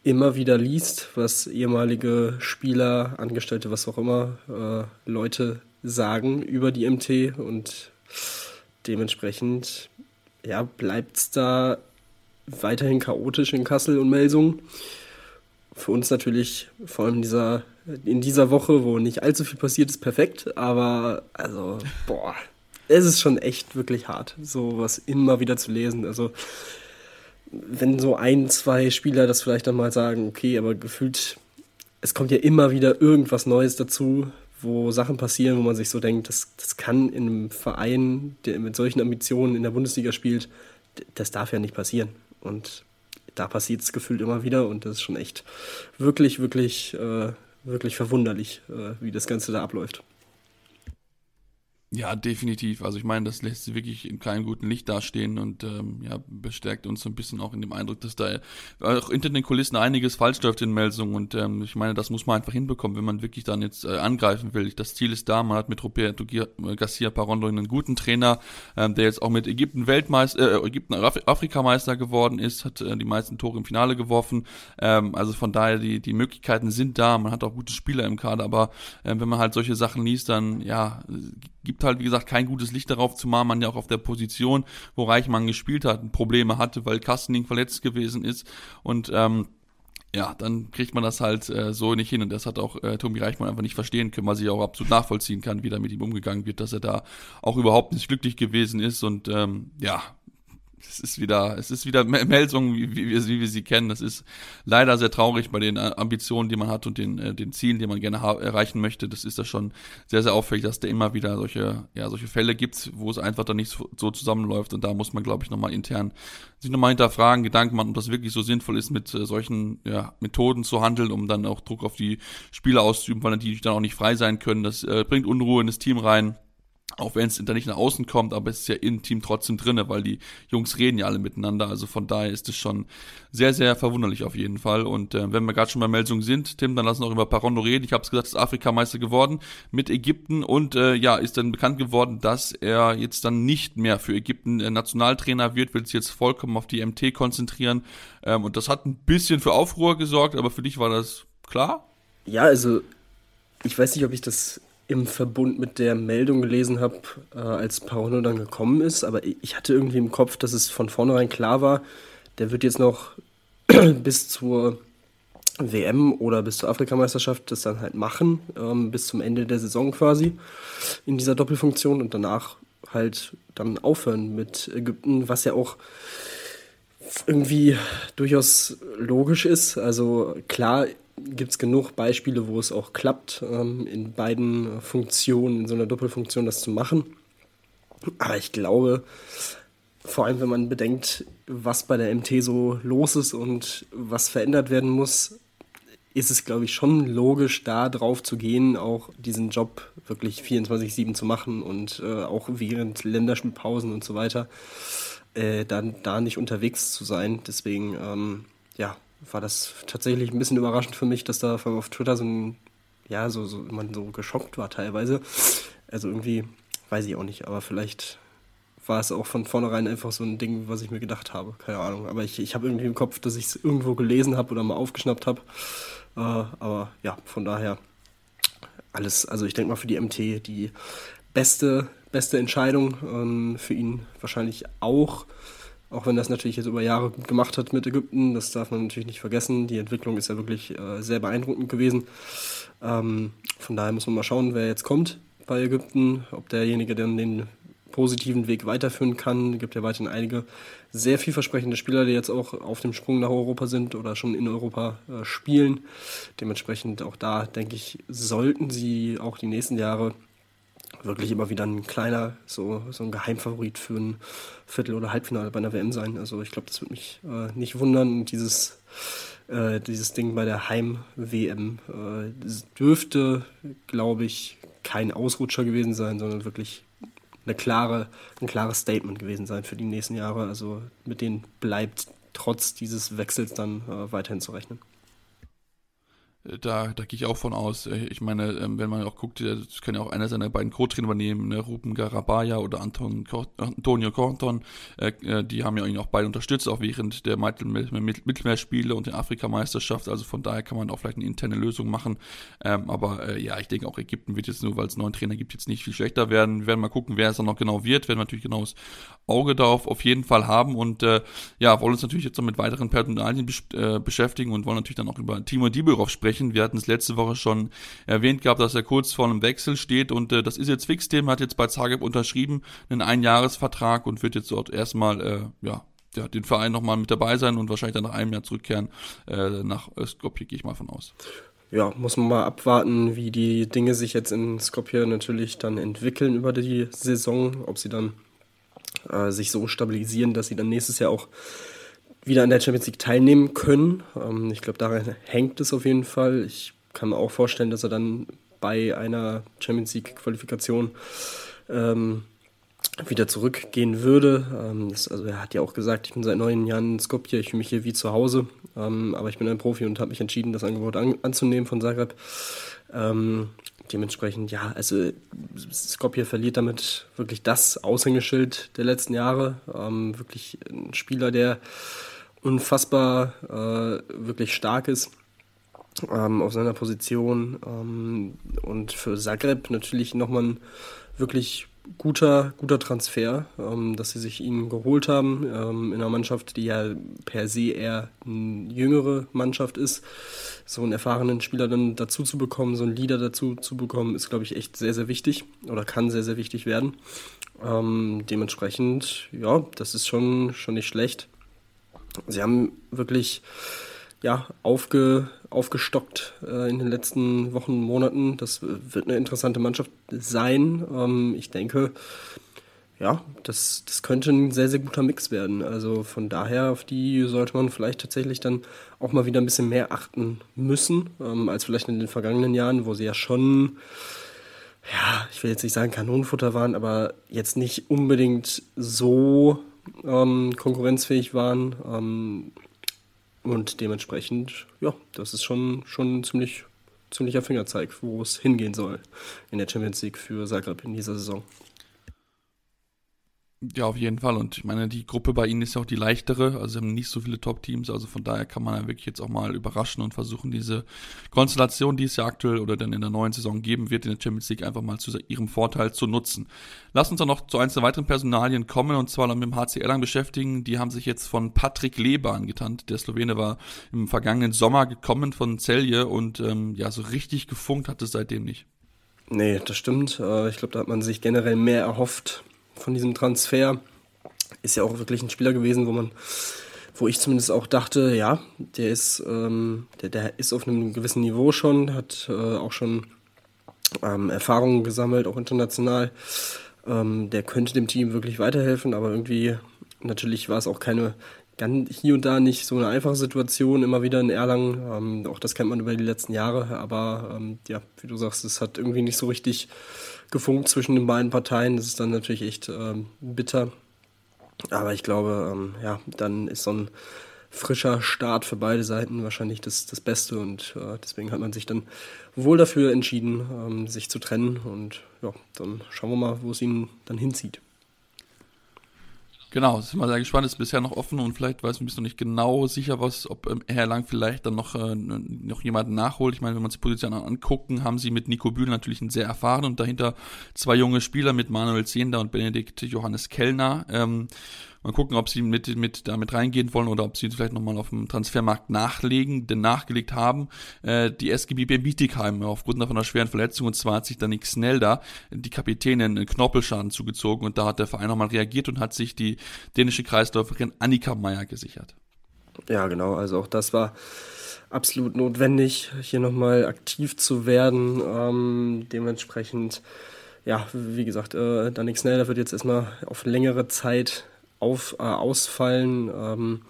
immer wieder liest, was ehemalige Spieler, Angestellte, was auch immer, äh, Leute sagen über die MT und dementsprechend ja, bleibt es da weiterhin chaotisch in Kassel und Melsung. Für uns natürlich vor allem dieser, in dieser Woche, wo nicht allzu viel passiert ist, perfekt, aber also, boah, es ist schon echt wirklich hart, sowas immer wieder zu lesen. Also wenn so ein, zwei Spieler das vielleicht dann mal sagen, okay, aber gefühlt, es kommt ja immer wieder irgendwas Neues dazu, wo Sachen passieren, wo man sich so denkt, das, das kann in einem Verein, der mit solchen Ambitionen in der Bundesliga spielt, das darf ja nicht passieren. Und da passiert es gefühlt immer wieder und das ist schon echt wirklich, wirklich, äh, wirklich verwunderlich, äh, wie das Ganze da abläuft. Ja, definitiv. Also ich meine, das lässt sie wirklich in keinem guten Licht dastehen und ähm, ja, bestärkt uns so ein bisschen auch in dem Eindruck, dass da auch hinter den Kulissen einiges falsch läuft in Melsung und ähm, ich meine, das muss man einfach hinbekommen, wenn man wirklich dann jetzt äh, angreifen will. Das Ziel ist da, man hat mit Roberto Garcia Parondo einen guten Trainer, ähm, der jetzt auch mit Ägypten Weltmeister, äh, Ägypten Afrikameister geworden ist, hat äh, die meisten Tore im Finale geworfen. Ähm, also von daher, die, die Möglichkeiten sind da, man hat auch gute Spieler im Kader, aber äh, wenn man halt solche Sachen liest, dann ja, gibt halt, wie gesagt, kein gutes Licht darauf, zumal man ja auch auf der Position, wo Reichmann gespielt hat, Probleme hatte, weil Kastening verletzt gewesen ist. Und ähm, ja, dann kriegt man das halt äh, so nicht hin. Und das hat auch äh, Tobi Reichmann einfach nicht verstehen können, was ich auch absolut nachvollziehen kann, wie da mit ihm umgegangen wird, dass er da auch überhaupt nicht glücklich gewesen ist. Und ähm, ja, es ist wieder, es ist wieder Melsung, wie, wie, wie, wir sie kennen. Das ist leider sehr traurig bei den äh, Ambitionen, die man hat und den, äh, den Zielen, die man gerne erreichen möchte. Das ist da schon sehr, sehr auffällig, dass da immer wieder solche, ja, solche Fälle gibt, wo es einfach dann nicht so, so zusammenläuft. Und da muss man, glaube ich, nochmal intern sich nochmal hinterfragen, Gedanken machen, ob das wirklich so sinnvoll ist, mit äh, solchen ja, Methoden zu handeln, um dann auch Druck auf die Spieler auszuüben, weil die dann auch nicht frei sein können. Das äh, bringt Unruhe in das Team rein auch wenn es da nicht nach außen kommt, aber es ist ja im Team trotzdem drinne, weil die Jungs reden ja alle miteinander. Also von daher ist es schon sehr, sehr verwunderlich auf jeden Fall. Und äh, wenn wir gerade schon bei Meldungen sind, Tim, dann lass uns auch über Parondo reden. Ich habe es gesagt, ist Afrikameister geworden mit Ägypten und äh, ja, ist dann bekannt geworden, dass er jetzt dann nicht mehr für Ägypten äh, Nationaltrainer wird, will sich jetzt vollkommen auf die MT konzentrieren. Ähm, und das hat ein bisschen für Aufruhr gesorgt, aber für dich war das klar? Ja, also ich weiß nicht, ob ich das im Verbund mit der Meldung gelesen habe, äh, als Paolo dann gekommen ist. Aber ich hatte irgendwie im Kopf, dass es von vornherein klar war, der wird jetzt noch bis zur WM oder bis zur Afrikameisterschaft das dann halt machen, ähm, bis zum Ende der Saison quasi in dieser Doppelfunktion und danach halt dann aufhören mit Ägypten, was ja auch irgendwie durchaus logisch ist. Also klar, gibt es genug Beispiele, wo es auch klappt, ähm, in beiden Funktionen, in so einer Doppelfunktion das zu machen. Aber ich glaube, vor allem wenn man bedenkt, was bei der MT so los ist und was verändert werden muss, ist es, glaube ich, schon logisch, da drauf zu gehen, auch diesen Job wirklich 24-7 zu machen und äh, auch während Länderspielpausen und so weiter, äh, dann da nicht unterwegs zu sein. Deswegen, ähm, ja, war das tatsächlich ein bisschen überraschend für mich, dass da auf Twitter so ein, ja, so, so man so geschockt war teilweise. Also irgendwie, weiß ich auch nicht, aber vielleicht war es auch von vornherein einfach so ein Ding, was ich mir gedacht habe. Keine Ahnung. Aber ich, ich habe irgendwie im Kopf, dass ich es irgendwo gelesen habe oder mal aufgeschnappt habe. Äh, aber ja, von daher alles, also ich denke mal für die MT die beste, beste Entscheidung. Ähm, für ihn wahrscheinlich auch. Auch wenn das natürlich jetzt über Jahre gemacht hat mit Ägypten, das darf man natürlich nicht vergessen. Die Entwicklung ist ja wirklich äh, sehr beeindruckend gewesen. Ähm, von daher muss man mal schauen, wer jetzt kommt bei Ägypten, ob derjenige dann den positiven Weg weiterführen kann. Es gibt ja weiterhin einige sehr vielversprechende Spieler, die jetzt auch auf dem Sprung nach Europa sind oder schon in Europa äh, spielen. Dementsprechend auch da, denke ich, sollten sie auch die nächsten Jahre wirklich immer wieder ein kleiner, so, so ein Geheimfavorit für ein Viertel- oder Halbfinale bei einer WM sein. Also ich glaube, das würde mich äh, nicht wundern. Und dieses, äh, dieses Ding bei der Heim-WM äh, dürfte, glaube ich, kein Ausrutscher gewesen sein, sondern wirklich eine klare, ein klares Statement gewesen sein für die nächsten Jahre. Also mit denen bleibt trotz dieses Wechsels dann äh, weiterhin zu rechnen. Da, da gehe ich auch von aus. Äh, ich meine, ähm, wenn man auch guckt, das kann ja auch einer seiner beiden Co-Trainer übernehmen, ne? Ruben Garabaya oder Anton, Antonio Corton. Äh, äh, die haben ja ihn auch beide unterstützt, auch während der Mittelmeerspiele und der Afrikameisterschaft. Also von daher kann man auch vielleicht eine interne Lösung machen. Ähm, aber äh, ja, ich denke auch Ägypten wird jetzt nur, weil es neuen Trainer gibt, jetzt nicht viel schlechter werden. Wir werden mal gucken, wer es dann noch genau wird. Werden wir natürlich genau das Auge darauf auf jeden Fall haben. Und äh, ja, wollen uns natürlich jetzt noch mit weiteren Personalien besch äh, beschäftigen und wollen natürlich dann auch über Timo Dibirov sprechen sprechen. Wir hatten es letzte Woche schon erwähnt gehabt, dass er kurz vor einem Wechsel steht und äh, das ist jetzt fix. Dem hat jetzt bei Zagreb unterschrieben, einen Einjahresvertrag und wird jetzt dort erstmal, äh, ja, ja, den Verein nochmal mit dabei sein und wahrscheinlich dann nach einem Jahr zurückkehren äh, nach Skopje, gehe ich mal von aus. Ja, muss man mal abwarten, wie die Dinge sich jetzt in Skopje natürlich dann entwickeln über die Saison, ob sie dann äh, sich so stabilisieren, dass sie dann nächstes Jahr auch wieder an der Champions League teilnehmen können. Ähm, ich glaube, daran hängt es auf jeden Fall. Ich kann mir auch vorstellen, dass er dann bei einer Champions League Qualifikation ähm, wieder zurückgehen würde. Ähm, das, also er hat ja auch gesagt, ich bin seit neun Jahren in Skopje, ich fühle mich hier wie zu Hause, ähm, aber ich bin ein Profi und habe mich entschieden, das Angebot an, anzunehmen von Zagreb. Dementsprechend, ja, also Skopje verliert damit wirklich das Aushängeschild der letzten Jahre. Ähm, wirklich ein Spieler, der unfassbar äh, wirklich stark ist ähm, auf seiner Position ähm, und für Zagreb natürlich nochmal ein wirklich guter, guter Transfer, ähm, dass sie sich ihn geholt haben ähm, in einer Mannschaft, die ja per se eher eine jüngere Mannschaft ist. So einen erfahrenen Spieler dann dazu zu bekommen, so einen Leader dazu zu bekommen, ist, glaube ich, echt sehr, sehr wichtig oder kann sehr, sehr wichtig werden. Ähm, dementsprechend, ja, das ist schon, schon nicht schlecht. Sie haben wirklich ja, aufge, aufgestockt äh, in den letzten Wochen, Monaten. Das wird eine interessante Mannschaft sein. Ähm, ich denke, ja, das, das könnte ein sehr, sehr guter Mix werden. Also von daher, auf die sollte man vielleicht tatsächlich dann auch mal wieder ein bisschen mehr achten müssen, ähm, als vielleicht in den vergangenen Jahren, wo sie ja schon, ja, ich will jetzt nicht sagen Kanonenfutter waren, aber jetzt nicht unbedingt so ähm, konkurrenzfähig waren. Ähm, und dementsprechend, ja, das ist schon, schon ein ziemlich, ziemlicher Fingerzeig, wo es hingehen soll in der Champions League für Zagreb in dieser Saison. Ja, auf jeden Fall. Und ich meine, die Gruppe bei ihnen ist ja auch die leichtere. Also sie haben nicht so viele Top-Teams. Also von daher kann man ja wirklich jetzt auch mal überraschen und versuchen, diese Konstellation, die es ja aktuell oder dann in der neuen Saison geben wird, in der Champions League einfach mal zu ihrem Vorteil zu nutzen. Lass uns dann noch zu der weiteren Personalien kommen und zwar mit dem HCL lang beschäftigen. Die haben sich jetzt von Patrick Leber angetannt. Der Slowene war im vergangenen Sommer gekommen von Celje und ähm, ja, so richtig gefunkt hat es seitdem nicht. Nee, das stimmt. Äh, ich glaube, da hat man sich generell mehr erhofft von diesem Transfer. Ist ja auch wirklich ein Spieler gewesen, wo man, wo ich zumindest auch dachte, ja, der ist, ähm, der, der ist auf einem gewissen Niveau schon, hat äh, auch schon ähm, Erfahrungen gesammelt, auch international. Ähm, der könnte dem Team wirklich weiterhelfen, aber irgendwie, natürlich war es auch keine, ganz hier und da nicht so eine einfache Situation, immer wieder in Erlangen. Ähm, auch das kennt man über die letzten Jahre, aber ähm, ja, wie du sagst, es hat irgendwie nicht so richtig gefunkt zwischen den beiden Parteien. Das ist dann natürlich echt ähm, bitter. Aber ich glaube, ähm, ja, dann ist so ein frischer Start für beide Seiten wahrscheinlich das, das Beste und äh, deswegen hat man sich dann wohl dafür entschieden, ähm, sich zu trennen und ja, dann schauen wir mal, wo es ihn dann hinzieht. Genau, sind wir sehr gespannt, ist bisher noch offen und vielleicht weiß man bis noch nicht genau sicher, was, ob ähm, Herr Lang vielleicht dann noch, äh, noch jemanden nachholt. Ich meine, wenn man sich die Position angucken, haben sie mit Nico Bühl natürlich einen sehr erfahrenen und dahinter zwei junge Spieler mit Manuel Zehnder und Benedikt Johannes Kellner. Ähm, Mal gucken, ob sie mit, mit damit reingehen wollen oder ob sie vielleicht nochmal auf dem Transfermarkt nachlegen, denn nachgelegt haben. Äh, die SGB Bietigheim aufgrund von einer schweren Verletzung und zwar hat sich dann Snell da die Kapitänin einen Knorpelschaden zugezogen und da hat der Verein nochmal reagiert und hat sich die dänische Kreisläuferin Annika Meyer gesichert. Ja, genau, also auch das war absolut notwendig, hier nochmal aktiv zu werden. Ähm, dementsprechend, ja, wie gesagt, äh, Danik Snell, wird jetzt erstmal auf längere Zeit auf, äh, ausfallen. Ähm,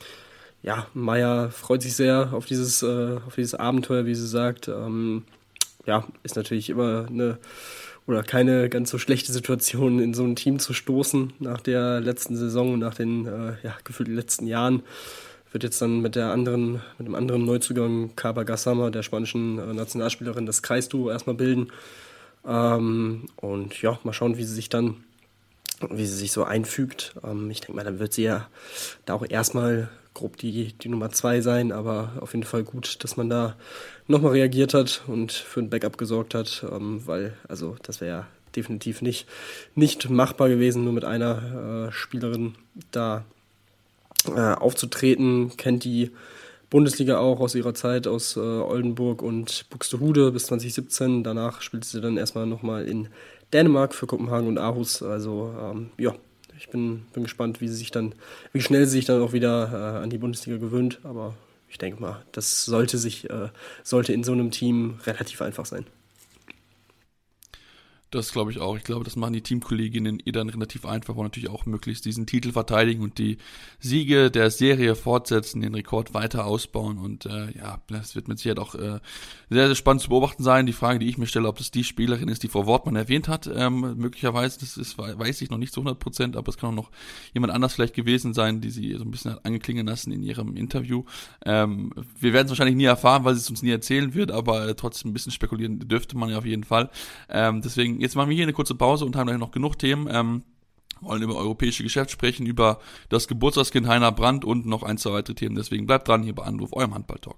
ja, Meier freut sich sehr auf dieses, äh, auf dieses Abenteuer, wie sie sagt. Ähm, ja, ist natürlich immer eine oder keine ganz so schlechte Situation, in so ein Team zu stoßen nach der letzten Saison und nach den äh, ja, gefühlt letzten Jahren. Wird jetzt dann mit der anderen, mit dem anderen Neuzugang Kaba Gassama, der spanischen äh, Nationalspielerin, das Kreisduo erstmal bilden. Ähm, und ja, mal schauen, wie sie sich dann wie sie sich so einfügt. Ähm, ich denke mal, dann wird sie ja da auch erstmal grob die, die Nummer zwei sein, aber auf jeden Fall gut, dass man da nochmal reagiert hat und für ein Backup gesorgt hat, ähm, weil, also, das wäre ja definitiv nicht, nicht machbar gewesen, nur mit einer äh, Spielerin da äh, aufzutreten. Kennt die Bundesliga auch aus ihrer Zeit aus äh, Oldenburg und Buxtehude bis 2017. Danach spielte sie dann erstmal nochmal in Dänemark für Kopenhagen und Aarhus. Also ähm, ja, ich bin, bin gespannt, wie sie sich dann, wie schnell sie sich dann auch wieder äh, an die Bundesliga gewöhnt. Aber ich denke mal, das sollte sich, äh, sollte in so einem Team relativ einfach sein. Das glaube ich auch. Ich glaube, das machen die Teamkolleginnen ihr dann relativ einfach und natürlich auch möglichst diesen Titel verteidigen und die Siege der Serie fortsetzen, den Rekord weiter ausbauen. Und äh, ja, das wird mit Sicherheit auch äh, sehr, sehr spannend zu beobachten sein. Die Frage, die ich mir stelle, ob das die Spielerin ist, die Frau Wortmann erwähnt hat, ähm, möglicherweise, das ist, weiß ich noch nicht zu 100 Prozent, aber es kann auch noch jemand anders vielleicht gewesen sein, die sie so ein bisschen hat angeklingen lassen in ihrem Interview. Ähm, wir werden es wahrscheinlich nie erfahren, weil sie es uns nie erzählen wird, aber äh, trotzdem ein bisschen spekulieren dürfte man ja auf jeden Fall. Ähm, deswegen jetzt machen wir hier eine kurze Pause und haben dann noch genug Themen. Ähm, wollen über europäische Geschäft sprechen, über das Geburtstagskind Heiner Brandt und noch ein, zwei weitere Themen. Deswegen bleibt dran hier bei Anruf, eurem Handball-Talk.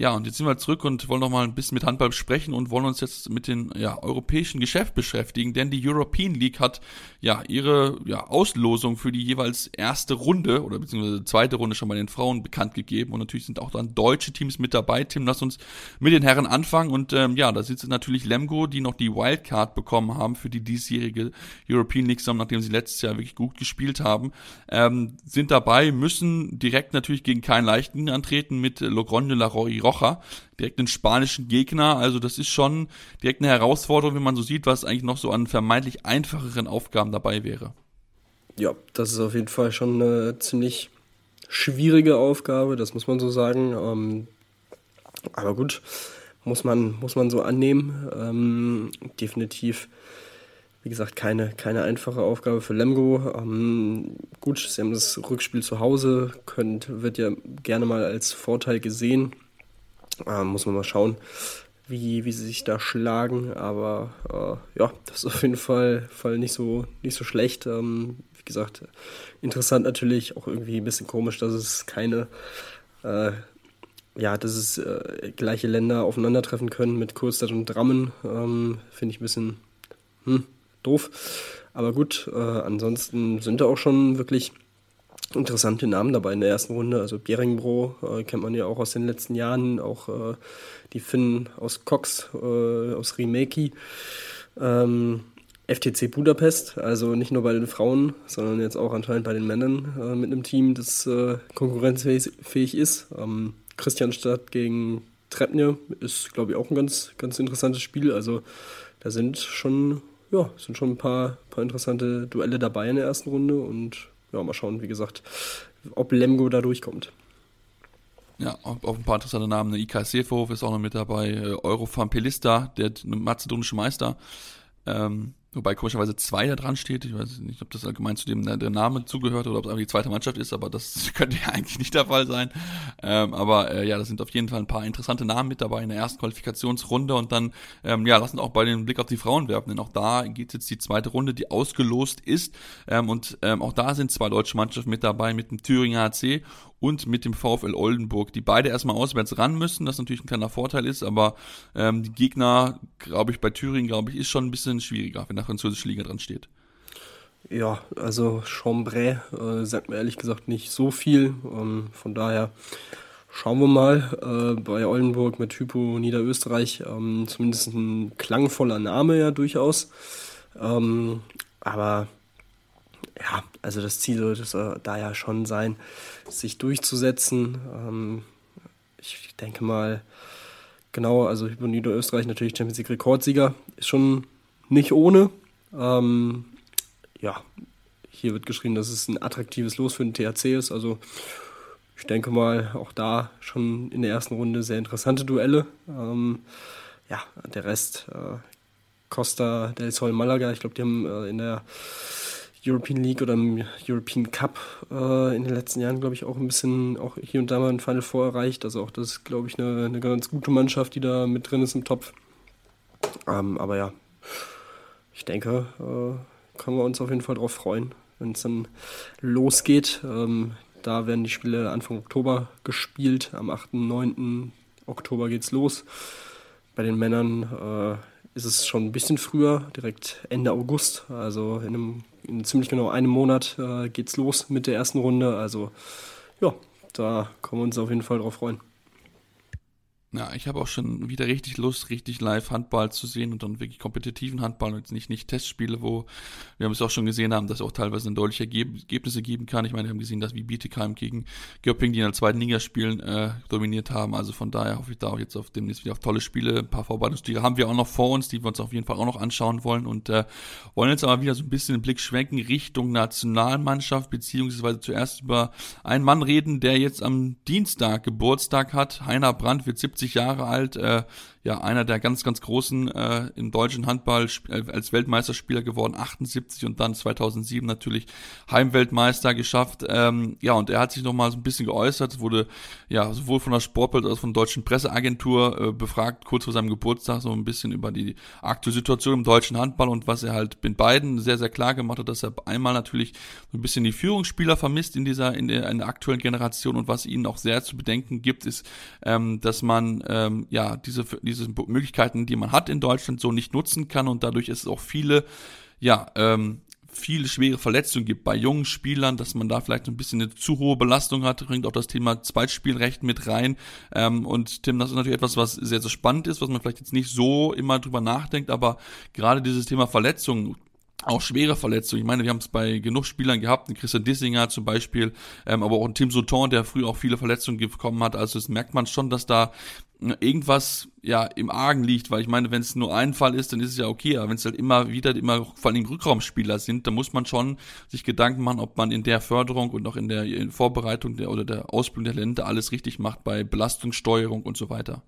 Ja, und jetzt sind wir zurück und wollen noch mal ein bisschen mit Handball sprechen und wollen uns jetzt mit dem ja, europäischen Geschäft beschäftigen, denn die European League hat ja ihre ja, Auslosung für die jeweils erste Runde oder beziehungsweise zweite Runde schon bei den Frauen bekannt gegeben und natürlich sind auch dann deutsche Teams mit dabei. Tim, lass uns mit den Herren anfangen und ähm, ja, da sitzt natürlich Lemgo, die noch die Wildcard bekommen haben für die diesjährige European League, nachdem sie letztes Jahr wirklich gut gespielt haben, ähm, sind dabei, müssen direkt natürlich gegen keinen Leichten antreten mit Logroño La Roy Rocha, direkt den spanischen Gegner. Also das ist schon direkt eine Herausforderung, wenn man so sieht, was eigentlich noch so an vermeintlich einfacheren Aufgaben dabei wäre. Ja, das ist auf jeden Fall schon eine ziemlich schwierige Aufgabe, das muss man so sagen. Ähm, aber gut, muss man, muss man so annehmen. Ähm, definitiv, wie gesagt, keine, keine einfache Aufgabe für Lemgo. Ähm, gut, sie haben das Rückspiel zu Hause, könnt, wird ja gerne mal als Vorteil gesehen. Äh, muss man mal schauen, wie, wie sie sich da schlagen. Aber äh, ja, das ist auf jeden Fall, Fall nicht, so, nicht so schlecht. Ähm, wie gesagt, interessant natürlich, auch irgendwie ein bisschen komisch, dass es keine, äh, ja, dass es äh, gleiche Länder aufeinandertreffen können mit Kurstadt und Drammen. Ähm, Finde ich ein bisschen hm, doof. Aber gut, äh, ansonsten sind da auch schon wirklich interessante Namen dabei in der ersten Runde. Also Beringbro äh, kennt man ja auch aus den letzten Jahren, auch äh, die Finnen aus Cox, äh, aus Rimeki. Ähm, FTC Budapest, also nicht nur bei den Frauen, sondern jetzt auch anscheinend bei den Männern äh, mit einem Team, das äh, konkurrenzfähig ist. Ähm, Christianstadt gegen Trepnje ist, glaube ich, auch ein ganz, ganz interessantes Spiel. Also da sind schon, ja, sind schon ein paar, paar interessante Duelle dabei in der ersten Runde und ja, mal schauen, wie gesagt, ob Lemgo da durchkommt. Ja, auch, ein paar interessante Namen. IK Sefov ist auch noch mit dabei. Äh, Eurofan Pelista, der mazedonische Meister. Ähm, Wobei komischerweise zwei da dran steht. Ich weiß nicht, ob das allgemein zu dem der Name zugehört oder ob es einfach die zweite Mannschaft ist, aber das könnte ja eigentlich nicht der Fall sein. Ähm, aber äh, ja, da sind auf jeden Fall ein paar interessante Namen mit dabei in der ersten Qualifikationsrunde und dann, ähm, ja, lassen auch bei den Blick auf die Frauen werfen, denn auch da geht jetzt die zweite Runde, die ausgelost ist. Ähm, und ähm, auch da sind zwei deutsche Mannschaften mit dabei, mit dem Thüringer HC und mit dem VfL Oldenburg, die beide erstmal auswärts ran müssen, das natürlich ein kleiner Vorteil ist, aber ähm, die Gegner, glaube ich, bei Thüringen, glaube ich, ist schon ein bisschen schwieriger, wenn der französische Liga dran steht. Ja, also Chambray äh, sagt mir ehrlich gesagt nicht so viel. Ähm, von daher schauen wir mal. Äh, bei Oldenburg mit Hypo Niederösterreich ähm, zumindest ein klangvoller Name ja durchaus. Ähm, aber ja, also das Ziel sollte äh, da ja schon sein, sich durchzusetzen. Ähm, ich denke mal, genau, also über Niederösterreich natürlich Champions League Rekordsieger ist schon nicht ohne. Ähm, ja, hier wird geschrieben, dass es ein attraktives Los für den THC ist. Also ich denke mal, auch da schon in der ersten Runde sehr interessante Duelle. Ähm, ja, der Rest, äh, Costa del Sol Malaga, ich glaube, die haben äh, in der European League oder im European Cup äh, in den letzten Jahren, glaube ich, auch ein bisschen auch hier und da mal ein Final Four erreicht. Also auch das ist, glaube ich, eine, eine, ganz gute Mannschaft, die da mit drin ist im Topf. Ähm, aber ja, ich denke, äh, können wir uns auf jeden Fall darauf freuen, wenn es dann losgeht. Ähm, da werden die Spiele Anfang Oktober gespielt. Am 8. 9. Oktober geht's los. Bei den Männern äh, ist es schon ein bisschen früher, direkt Ende August. Also in, einem, in ziemlich genau einem Monat äh, geht's los mit der ersten Runde. Also ja, da können wir uns auf jeden Fall drauf freuen. Ja, ich habe auch schon wieder richtig Lust, richtig live Handball zu sehen und dann wirklich kompetitiven Handball und nicht, nicht Testspiele, wo wir haben es auch schon gesehen haben, dass es auch teilweise deutliche Ergebnisse geben kann. Ich meine, wir haben gesehen, dass wie Bietigheim gegen Göpping, die in der zweiten Liga spielen, äh, dominiert haben. Also von daher hoffe ich da auch jetzt auf demnächst wieder auf tolle Spiele. Ein paar Vorbereitungsspiele haben wir auch noch vor uns, die wir uns auf jeden Fall auch noch anschauen wollen und äh, wollen jetzt aber wieder so ein bisschen den Blick schwenken Richtung Nationalmannschaft, beziehungsweise zuerst über einen Mann reden, der jetzt am Dienstag Geburtstag hat. Heiner Brandt wird 70 70 Jahre alt, äh, ja einer der ganz, ganz großen äh, im deutschen Handball äh, als Weltmeisterspieler geworden, 78 und dann 2007 natürlich Heimweltmeister geschafft. Ähm, ja, und er hat sich nochmal so ein bisschen geäußert, wurde ja sowohl von der Sportbild als auch von der deutschen Presseagentur äh, befragt, kurz vor seinem Geburtstag, so ein bisschen über die aktuelle Situation im deutschen Handball und was er halt mit beiden sehr, sehr klar gemacht hat, dass er einmal natürlich so ein bisschen die Führungsspieler vermisst in dieser, in der, in der aktuellen Generation und was ihnen auch sehr zu bedenken gibt, ist, ähm, dass man ähm, ja diese, diese Möglichkeiten, die man hat in Deutschland, so nicht nutzen kann. Und dadurch ist es auch viele, ja, ähm, viele schwere Verletzungen gibt bei jungen Spielern, dass man da vielleicht ein bisschen eine zu hohe Belastung hat, bringt auch das Thema Zweitspielrecht mit rein. Ähm, und Tim, das ist natürlich etwas, was sehr, sehr spannend ist, was man vielleicht jetzt nicht so immer drüber nachdenkt, aber gerade dieses Thema Verletzungen auch schwere Verletzungen. Ich meine, wir haben es bei genug Spielern gehabt, Christian Dissinger zum Beispiel, ähm, aber auch ein Tim Sauton, der früher auch viele Verletzungen bekommen hat. Also das merkt man schon, dass da irgendwas ja im Argen liegt, weil ich meine, wenn es nur ein Fall ist, dann ist es ja okay, aber wenn es halt immer wieder immer vor allem Rückraumspieler sind, dann muss man schon sich Gedanken machen, ob man in der Förderung und auch in der Vorbereitung der oder der Ausbildung der Länder alles richtig macht bei Belastungssteuerung und so weiter.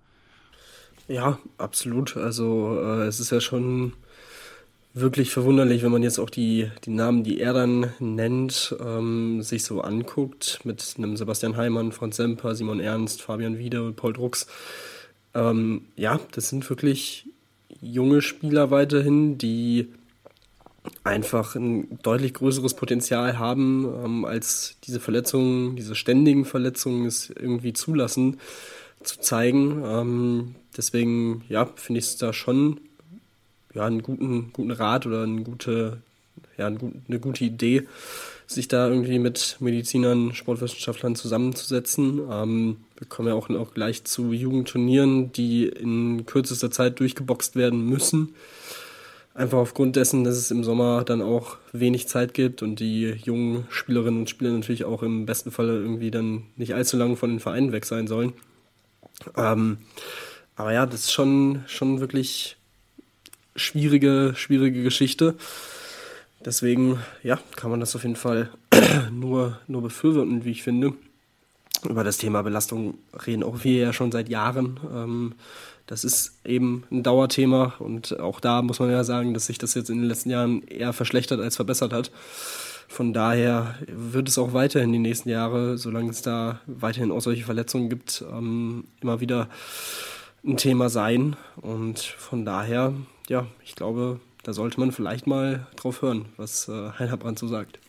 Ja, absolut. Also äh, es ist ja schon wirklich verwunderlich, wenn man jetzt auch die, die Namen, die er dann nennt, ähm, sich so anguckt, mit einem Sebastian Heimann, Franz Semper, Simon Ernst, Fabian Wiede Paul Drucks. Ähm, ja, das sind wirklich junge Spieler weiterhin, die einfach ein deutlich größeres Potenzial haben, ähm, als diese Verletzungen, diese ständigen Verletzungen es irgendwie zulassen, zu zeigen. Ähm, deswegen, ja, finde ich es da schon ja, einen guten, guten Rat oder eine gute, ja, eine gute Idee, sich da irgendwie mit Medizinern, Sportwissenschaftlern zusammenzusetzen. Ähm, wir kommen ja auch, auch gleich zu Jugendturnieren, die in kürzester Zeit durchgeboxt werden müssen. Einfach aufgrund dessen, dass es im Sommer dann auch wenig Zeit gibt und die jungen Spielerinnen und Spieler natürlich auch im besten Falle irgendwie dann nicht allzu lange von den Vereinen weg sein sollen. Ähm, aber ja, das ist schon, schon wirklich schwierige, schwierige Geschichte. Deswegen, ja, kann man das auf jeden Fall nur, nur befürworten, wie ich finde. Über das Thema Belastung reden auch wir ja schon seit Jahren. Ähm, das ist eben ein Dauerthema und auch da muss man ja sagen, dass sich das jetzt in den letzten Jahren eher verschlechtert als verbessert hat. Von daher wird es auch weiterhin die nächsten Jahre, solange es da weiterhin auch solche Verletzungen gibt, ähm, immer wieder ein Thema sein. Und von daher ja, ich glaube, da sollte man vielleicht mal drauf hören, was äh, Heiner Brandt so sagt.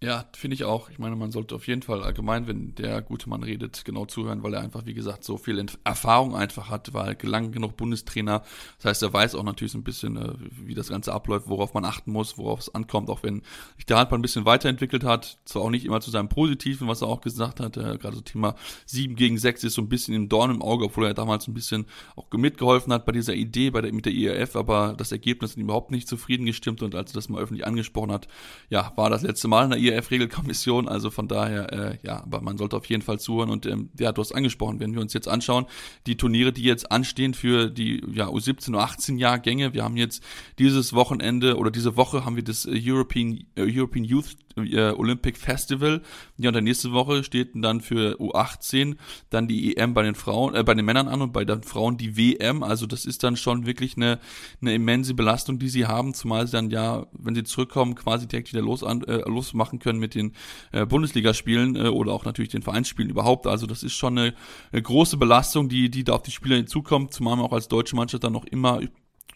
Ja, finde ich auch. Ich meine, man sollte auf jeden Fall allgemein, wenn der gute Mann redet, genau zuhören, weil er einfach, wie gesagt, so viel Erfahrung einfach hat, war gelang genug Bundestrainer. Das heißt, er weiß auch natürlich so ein bisschen, äh, wie das Ganze abläuft, worauf man achten muss, worauf es ankommt, auch wenn sich der Handball ein bisschen weiterentwickelt hat. Zwar auch nicht immer zu seinem Positiven, was er auch gesagt hat. Äh, gerade so Thema 7 gegen 6 ist so ein bisschen im Dorn im Auge, obwohl er damals ein bisschen auch mitgeholfen hat bei dieser Idee bei der, mit der IRF, aber das Ergebnis hat ihn überhaupt nicht zufrieden gestimmt und als er das mal öffentlich angesprochen hat, ja, war das letzte Mal in der IRF-Regelkommission, also von daher, äh, ja, aber man sollte auf jeden Fall zuhören und ähm, ja, du hast angesprochen, wenn wir uns jetzt anschauen, die Turniere, die jetzt anstehen für die ja, U17, U18 Jahrgänge, wir haben jetzt dieses Wochenende oder diese Woche haben wir das äh, European, äh, European Youth Olympic Festival. Ja, und dann nächste Woche steht dann für U18 dann die EM bei den Frauen, äh, bei den Männern an und bei den Frauen die WM. Also das ist dann schon wirklich eine, eine immense Belastung, die sie haben, zumal sie dann ja, wenn sie zurückkommen, quasi direkt wieder los an, äh, losmachen können mit den äh, Bundesligaspielen äh, oder auch natürlich den Vereinsspielen überhaupt. Also das ist schon eine, eine große Belastung, die, die da auf die Spieler hinzukommt, zumal man auch als deutsche Mannschaft dann noch immer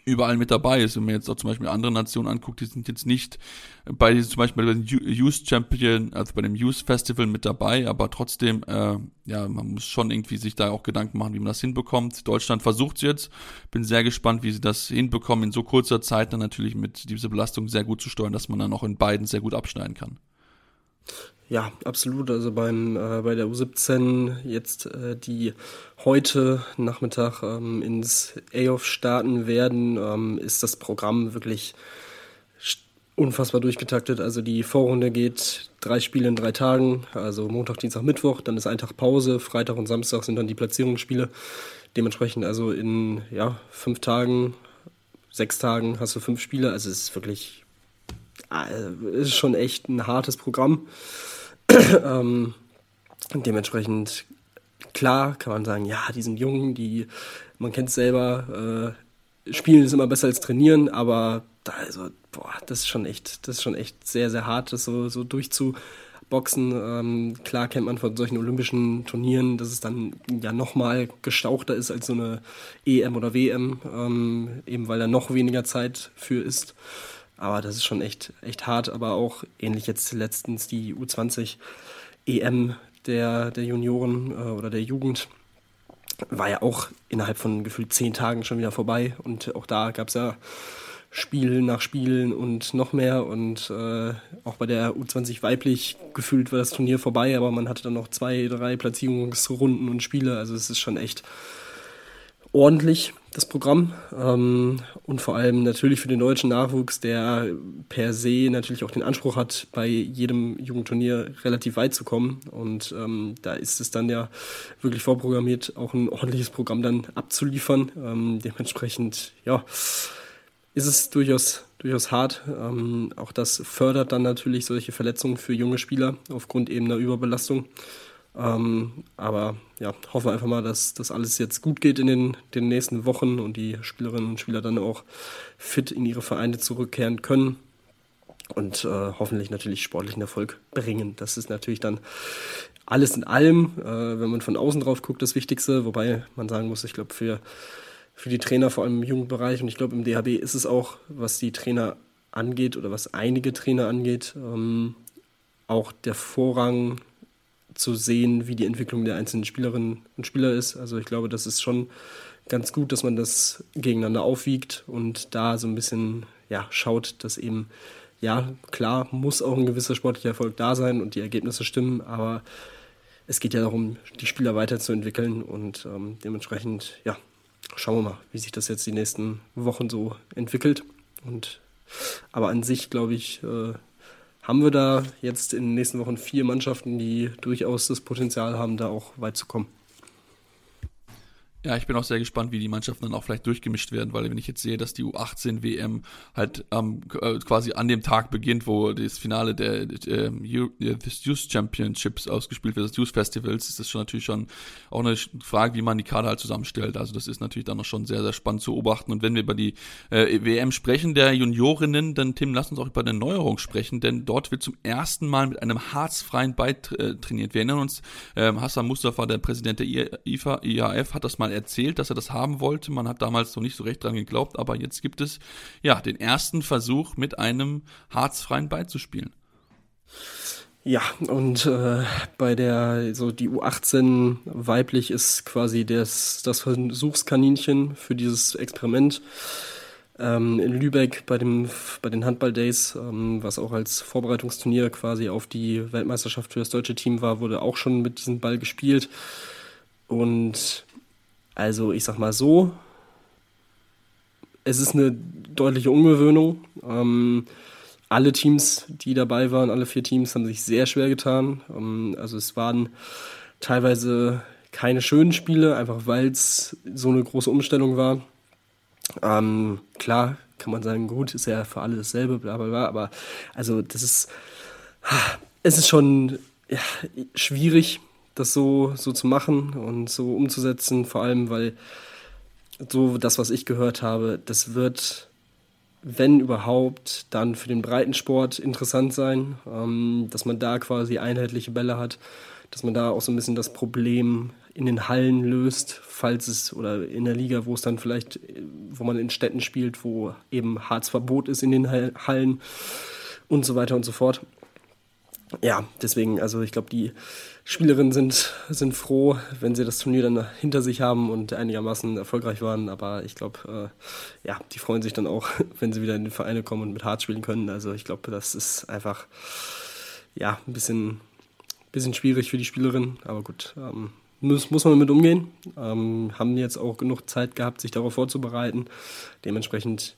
überall mit dabei ist. Wenn man jetzt auch zum Beispiel andere Nationen anguckt, die sind jetzt nicht bei zum Beispiel bei den Youth Champion, also bei dem Youth Festival mit dabei, aber trotzdem, äh, ja, man muss schon irgendwie sich da auch Gedanken machen, wie man das hinbekommt. Deutschland versucht es jetzt. Bin sehr gespannt, wie sie das hinbekommen, in so kurzer Zeit dann natürlich mit dieser Belastung sehr gut zu steuern, dass man dann auch in beiden sehr gut abschneiden kann. Ja, absolut. Also beim äh, bei der U17 jetzt äh, die heute Nachmittag ähm, ins A-Off starten werden, ähm, ist das Programm wirklich unfassbar durchgetaktet. Also die Vorrunde geht drei Spiele in drei Tagen, also Montag, Dienstag, Mittwoch, dann ist ein Tag Pause, Freitag und Samstag sind dann die Platzierungsspiele. Dementsprechend also in ja, fünf Tagen, sechs Tagen hast du fünf Spiele. Also es ist wirklich, äh, ist schon echt ein hartes Programm. ähm, dementsprechend klar kann man sagen, ja, die sind jung, die, man kennt es selber, äh, spielen ist immer besser als trainieren, aber da, also, boah, das ist schon echt, das ist schon echt sehr, sehr hart, das so, so durchzuboxen. Ähm, klar kennt man von solchen olympischen Turnieren, dass es dann ja nochmal gestauchter ist als so eine EM oder WM, ähm, eben weil da noch weniger Zeit für ist. Aber das ist schon echt, echt hart. Aber auch ähnlich jetzt letztens die U20 EM der, der Junioren äh, oder der Jugend war ja auch innerhalb von gefühlt zehn Tagen schon wieder vorbei. Und auch da gab es ja Spiel nach Spielen und noch mehr. Und äh, auch bei der U20 weiblich gefühlt war das Turnier vorbei, aber man hatte dann noch zwei, drei Platzierungsrunden und Spiele. Also es ist schon echt ordentlich, das Programm. Ähm, und vor allem natürlich für den deutschen Nachwuchs, der per se natürlich auch den Anspruch hat, bei jedem Jugendturnier relativ weit zu kommen. Und ähm, da ist es dann ja wirklich vorprogrammiert, auch ein ordentliches Programm dann abzuliefern. Ähm, dementsprechend, ja, ist es durchaus, durchaus hart. Ähm, auch das fördert dann natürlich solche Verletzungen für junge Spieler aufgrund eben einer Überbelastung. Ähm, aber ja, hoffen wir einfach mal, dass das alles jetzt gut geht in den, den nächsten Wochen und die Spielerinnen und Spieler dann auch fit in ihre Vereine zurückkehren können und äh, hoffentlich natürlich sportlichen Erfolg bringen. Das ist natürlich dann alles in allem, äh, wenn man von außen drauf guckt, das Wichtigste. Wobei man sagen muss, ich glaube, für, für die Trainer, vor allem im Jugendbereich und ich glaube, im DHB ist es auch, was die Trainer angeht oder was einige Trainer angeht, ähm, auch der Vorrang zu sehen, wie die Entwicklung der einzelnen Spielerinnen und Spieler ist. Also ich glaube, das ist schon ganz gut, dass man das gegeneinander aufwiegt und da so ein bisschen ja, schaut, dass eben, ja, klar, muss auch ein gewisser sportlicher Erfolg da sein und die Ergebnisse stimmen, aber es geht ja darum, die Spieler weiterzuentwickeln und ähm, dementsprechend, ja, schauen wir mal, wie sich das jetzt die nächsten Wochen so entwickelt. Und aber an sich, glaube ich, äh, haben wir da jetzt in den nächsten Wochen vier Mannschaften, die durchaus das Potenzial haben, da auch weit zu kommen. Ja, ich bin auch sehr gespannt, wie die Mannschaften dann auch vielleicht durchgemischt werden, weil wenn ich jetzt sehe, dass die U18 WM halt ähm, quasi an dem Tag beginnt, wo das Finale der, der, der des Youth Championships ausgespielt wird, des Youth Festivals, ist das schon natürlich schon auch eine Frage, wie man die Kader halt zusammenstellt. Also das ist natürlich dann noch schon sehr, sehr spannend zu beobachten. Und wenn wir über die äh, WM sprechen, der Juniorinnen, dann Tim, lass uns auch über eine Neuerung sprechen, denn dort wird zum ersten Mal mit einem harzfreien Beit äh. Wir erinnern uns, äh, Hassan Mustafa, der Präsident der IFA, IAF, hat das mal erzählt, dass er das haben wollte. Man hat damals noch nicht so recht dran geglaubt, aber jetzt gibt es ja den ersten Versuch, mit einem harzfreien beizuspielen. Ja, und äh, bei der, so die U18 weiblich ist quasi das, das Versuchskaninchen für dieses Experiment. Ähm, in Lübeck bei, dem, bei den Handball Days, ähm, was auch als Vorbereitungsturnier quasi auf die Weltmeisterschaft für das deutsche Team war, wurde auch schon mit diesem Ball gespielt. Und also ich sag mal so, es ist eine deutliche Ungewöhnung. Ähm, alle Teams, die dabei waren, alle vier Teams, haben sich sehr schwer getan. Ähm, also es waren teilweise keine schönen Spiele, einfach weil es so eine große Umstellung war. Ähm, klar kann man sagen, gut, ist ja für alle dasselbe, bla bla bla, aber also das ist, es ist schon ja, schwierig, das so, so zu machen und so umzusetzen, vor allem weil so das, was ich gehört habe, das wird, wenn überhaupt, dann für den Breitensport interessant sein, ähm, dass man da quasi einheitliche Bälle hat, dass man da auch so ein bisschen das Problem in den Hallen löst, falls es oder in der Liga, wo es dann vielleicht wo man in Städten spielt, wo eben Harzverbot ist in den Hallen und so weiter und so fort. Ja, deswegen, also ich glaube, die Spielerinnen sind, sind froh, wenn sie das Turnier dann hinter sich haben und einigermaßen erfolgreich waren. Aber ich glaube, äh, ja, die freuen sich dann auch, wenn sie wieder in die Vereine kommen und mit Harz spielen können. Also ich glaube, das ist einfach ja, ein bisschen, bisschen schwierig für die Spielerin. Aber gut, ähm, muss, muss man damit umgehen. Ähm, haben jetzt auch genug Zeit gehabt, sich darauf vorzubereiten. Dementsprechend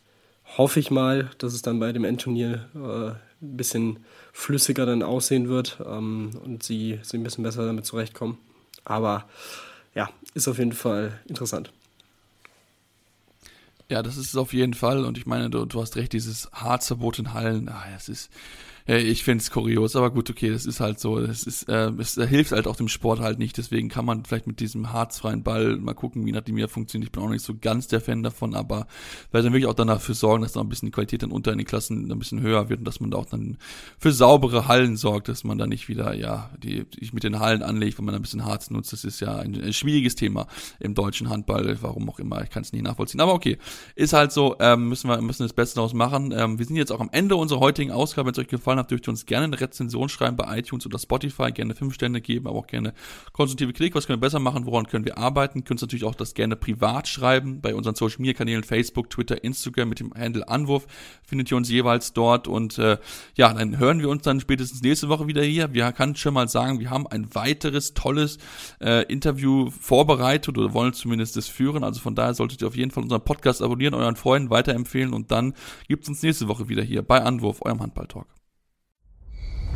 hoffe ich mal, dass es dann bei dem Endturnier äh, ein bisschen flüssiger dann aussehen wird ähm, und sie, sie ein bisschen besser damit zurechtkommen. Aber ja, ist auf jeden Fall interessant. Ja, das ist es auf jeden Fall. Und ich meine, du, du hast recht, dieses Harzverbot in Hallen, ah, es ist, ich finde es kurios, aber gut, okay, das ist halt so. Das ist, äh, es hilft halt auch dem Sport halt nicht. Deswegen kann man vielleicht mit diesem harzfreien Ball mal gucken, wie nachdem er funktioniert. Ich bin auch nicht so ganz der Fan davon, aber weil dann wirklich auch dann dafür sorgen, dass da ein bisschen die Qualität dann unter in den Klassen ein bisschen höher wird und dass man da auch dann für saubere Hallen sorgt, dass man da nicht wieder, ja, die, die mit den Hallen anlegt, wenn man ein bisschen Harz nutzt. Das ist ja ein, ein schwieriges Thema im deutschen Handball, warum auch immer. Ich kann es nicht nachvollziehen. Aber okay, ist halt so, ähm, müssen wir müssen das Beste daraus machen. Ähm, wir sind jetzt auch am Ende unserer heutigen Ausgabe. Wenn es euch gefallen gefallen hat, dürft ihr uns gerne eine Rezension schreiben bei iTunes oder Spotify, gerne fünf Sterne geben, aber auch gerne konstruktive Kritik. Was können wir besser machen? Woran können wir arbeiten? Könnt ihr natürlich auch das gerne privat schreiben bei unseren Social Media Kanälen Facebook, Twitter, Instagram mit dem Handle Anwurf findet ihr uns jeweils dort und äh, ja, dann hören wir uns dann spätestens nächste Woche wieder hier. Wir kann schon mal sagen, wir haben ein weiteres tolles äh, Interview vorbereitet oder wollen zumindest das führen. Also von daher solltet ihr auf jeden Fall unseren Podcast abonnieren, euren Freunden weiterempfehlen und dann gibt es uns nächste Woche wieder hier bei Anwurf, eurem Handball-Talk.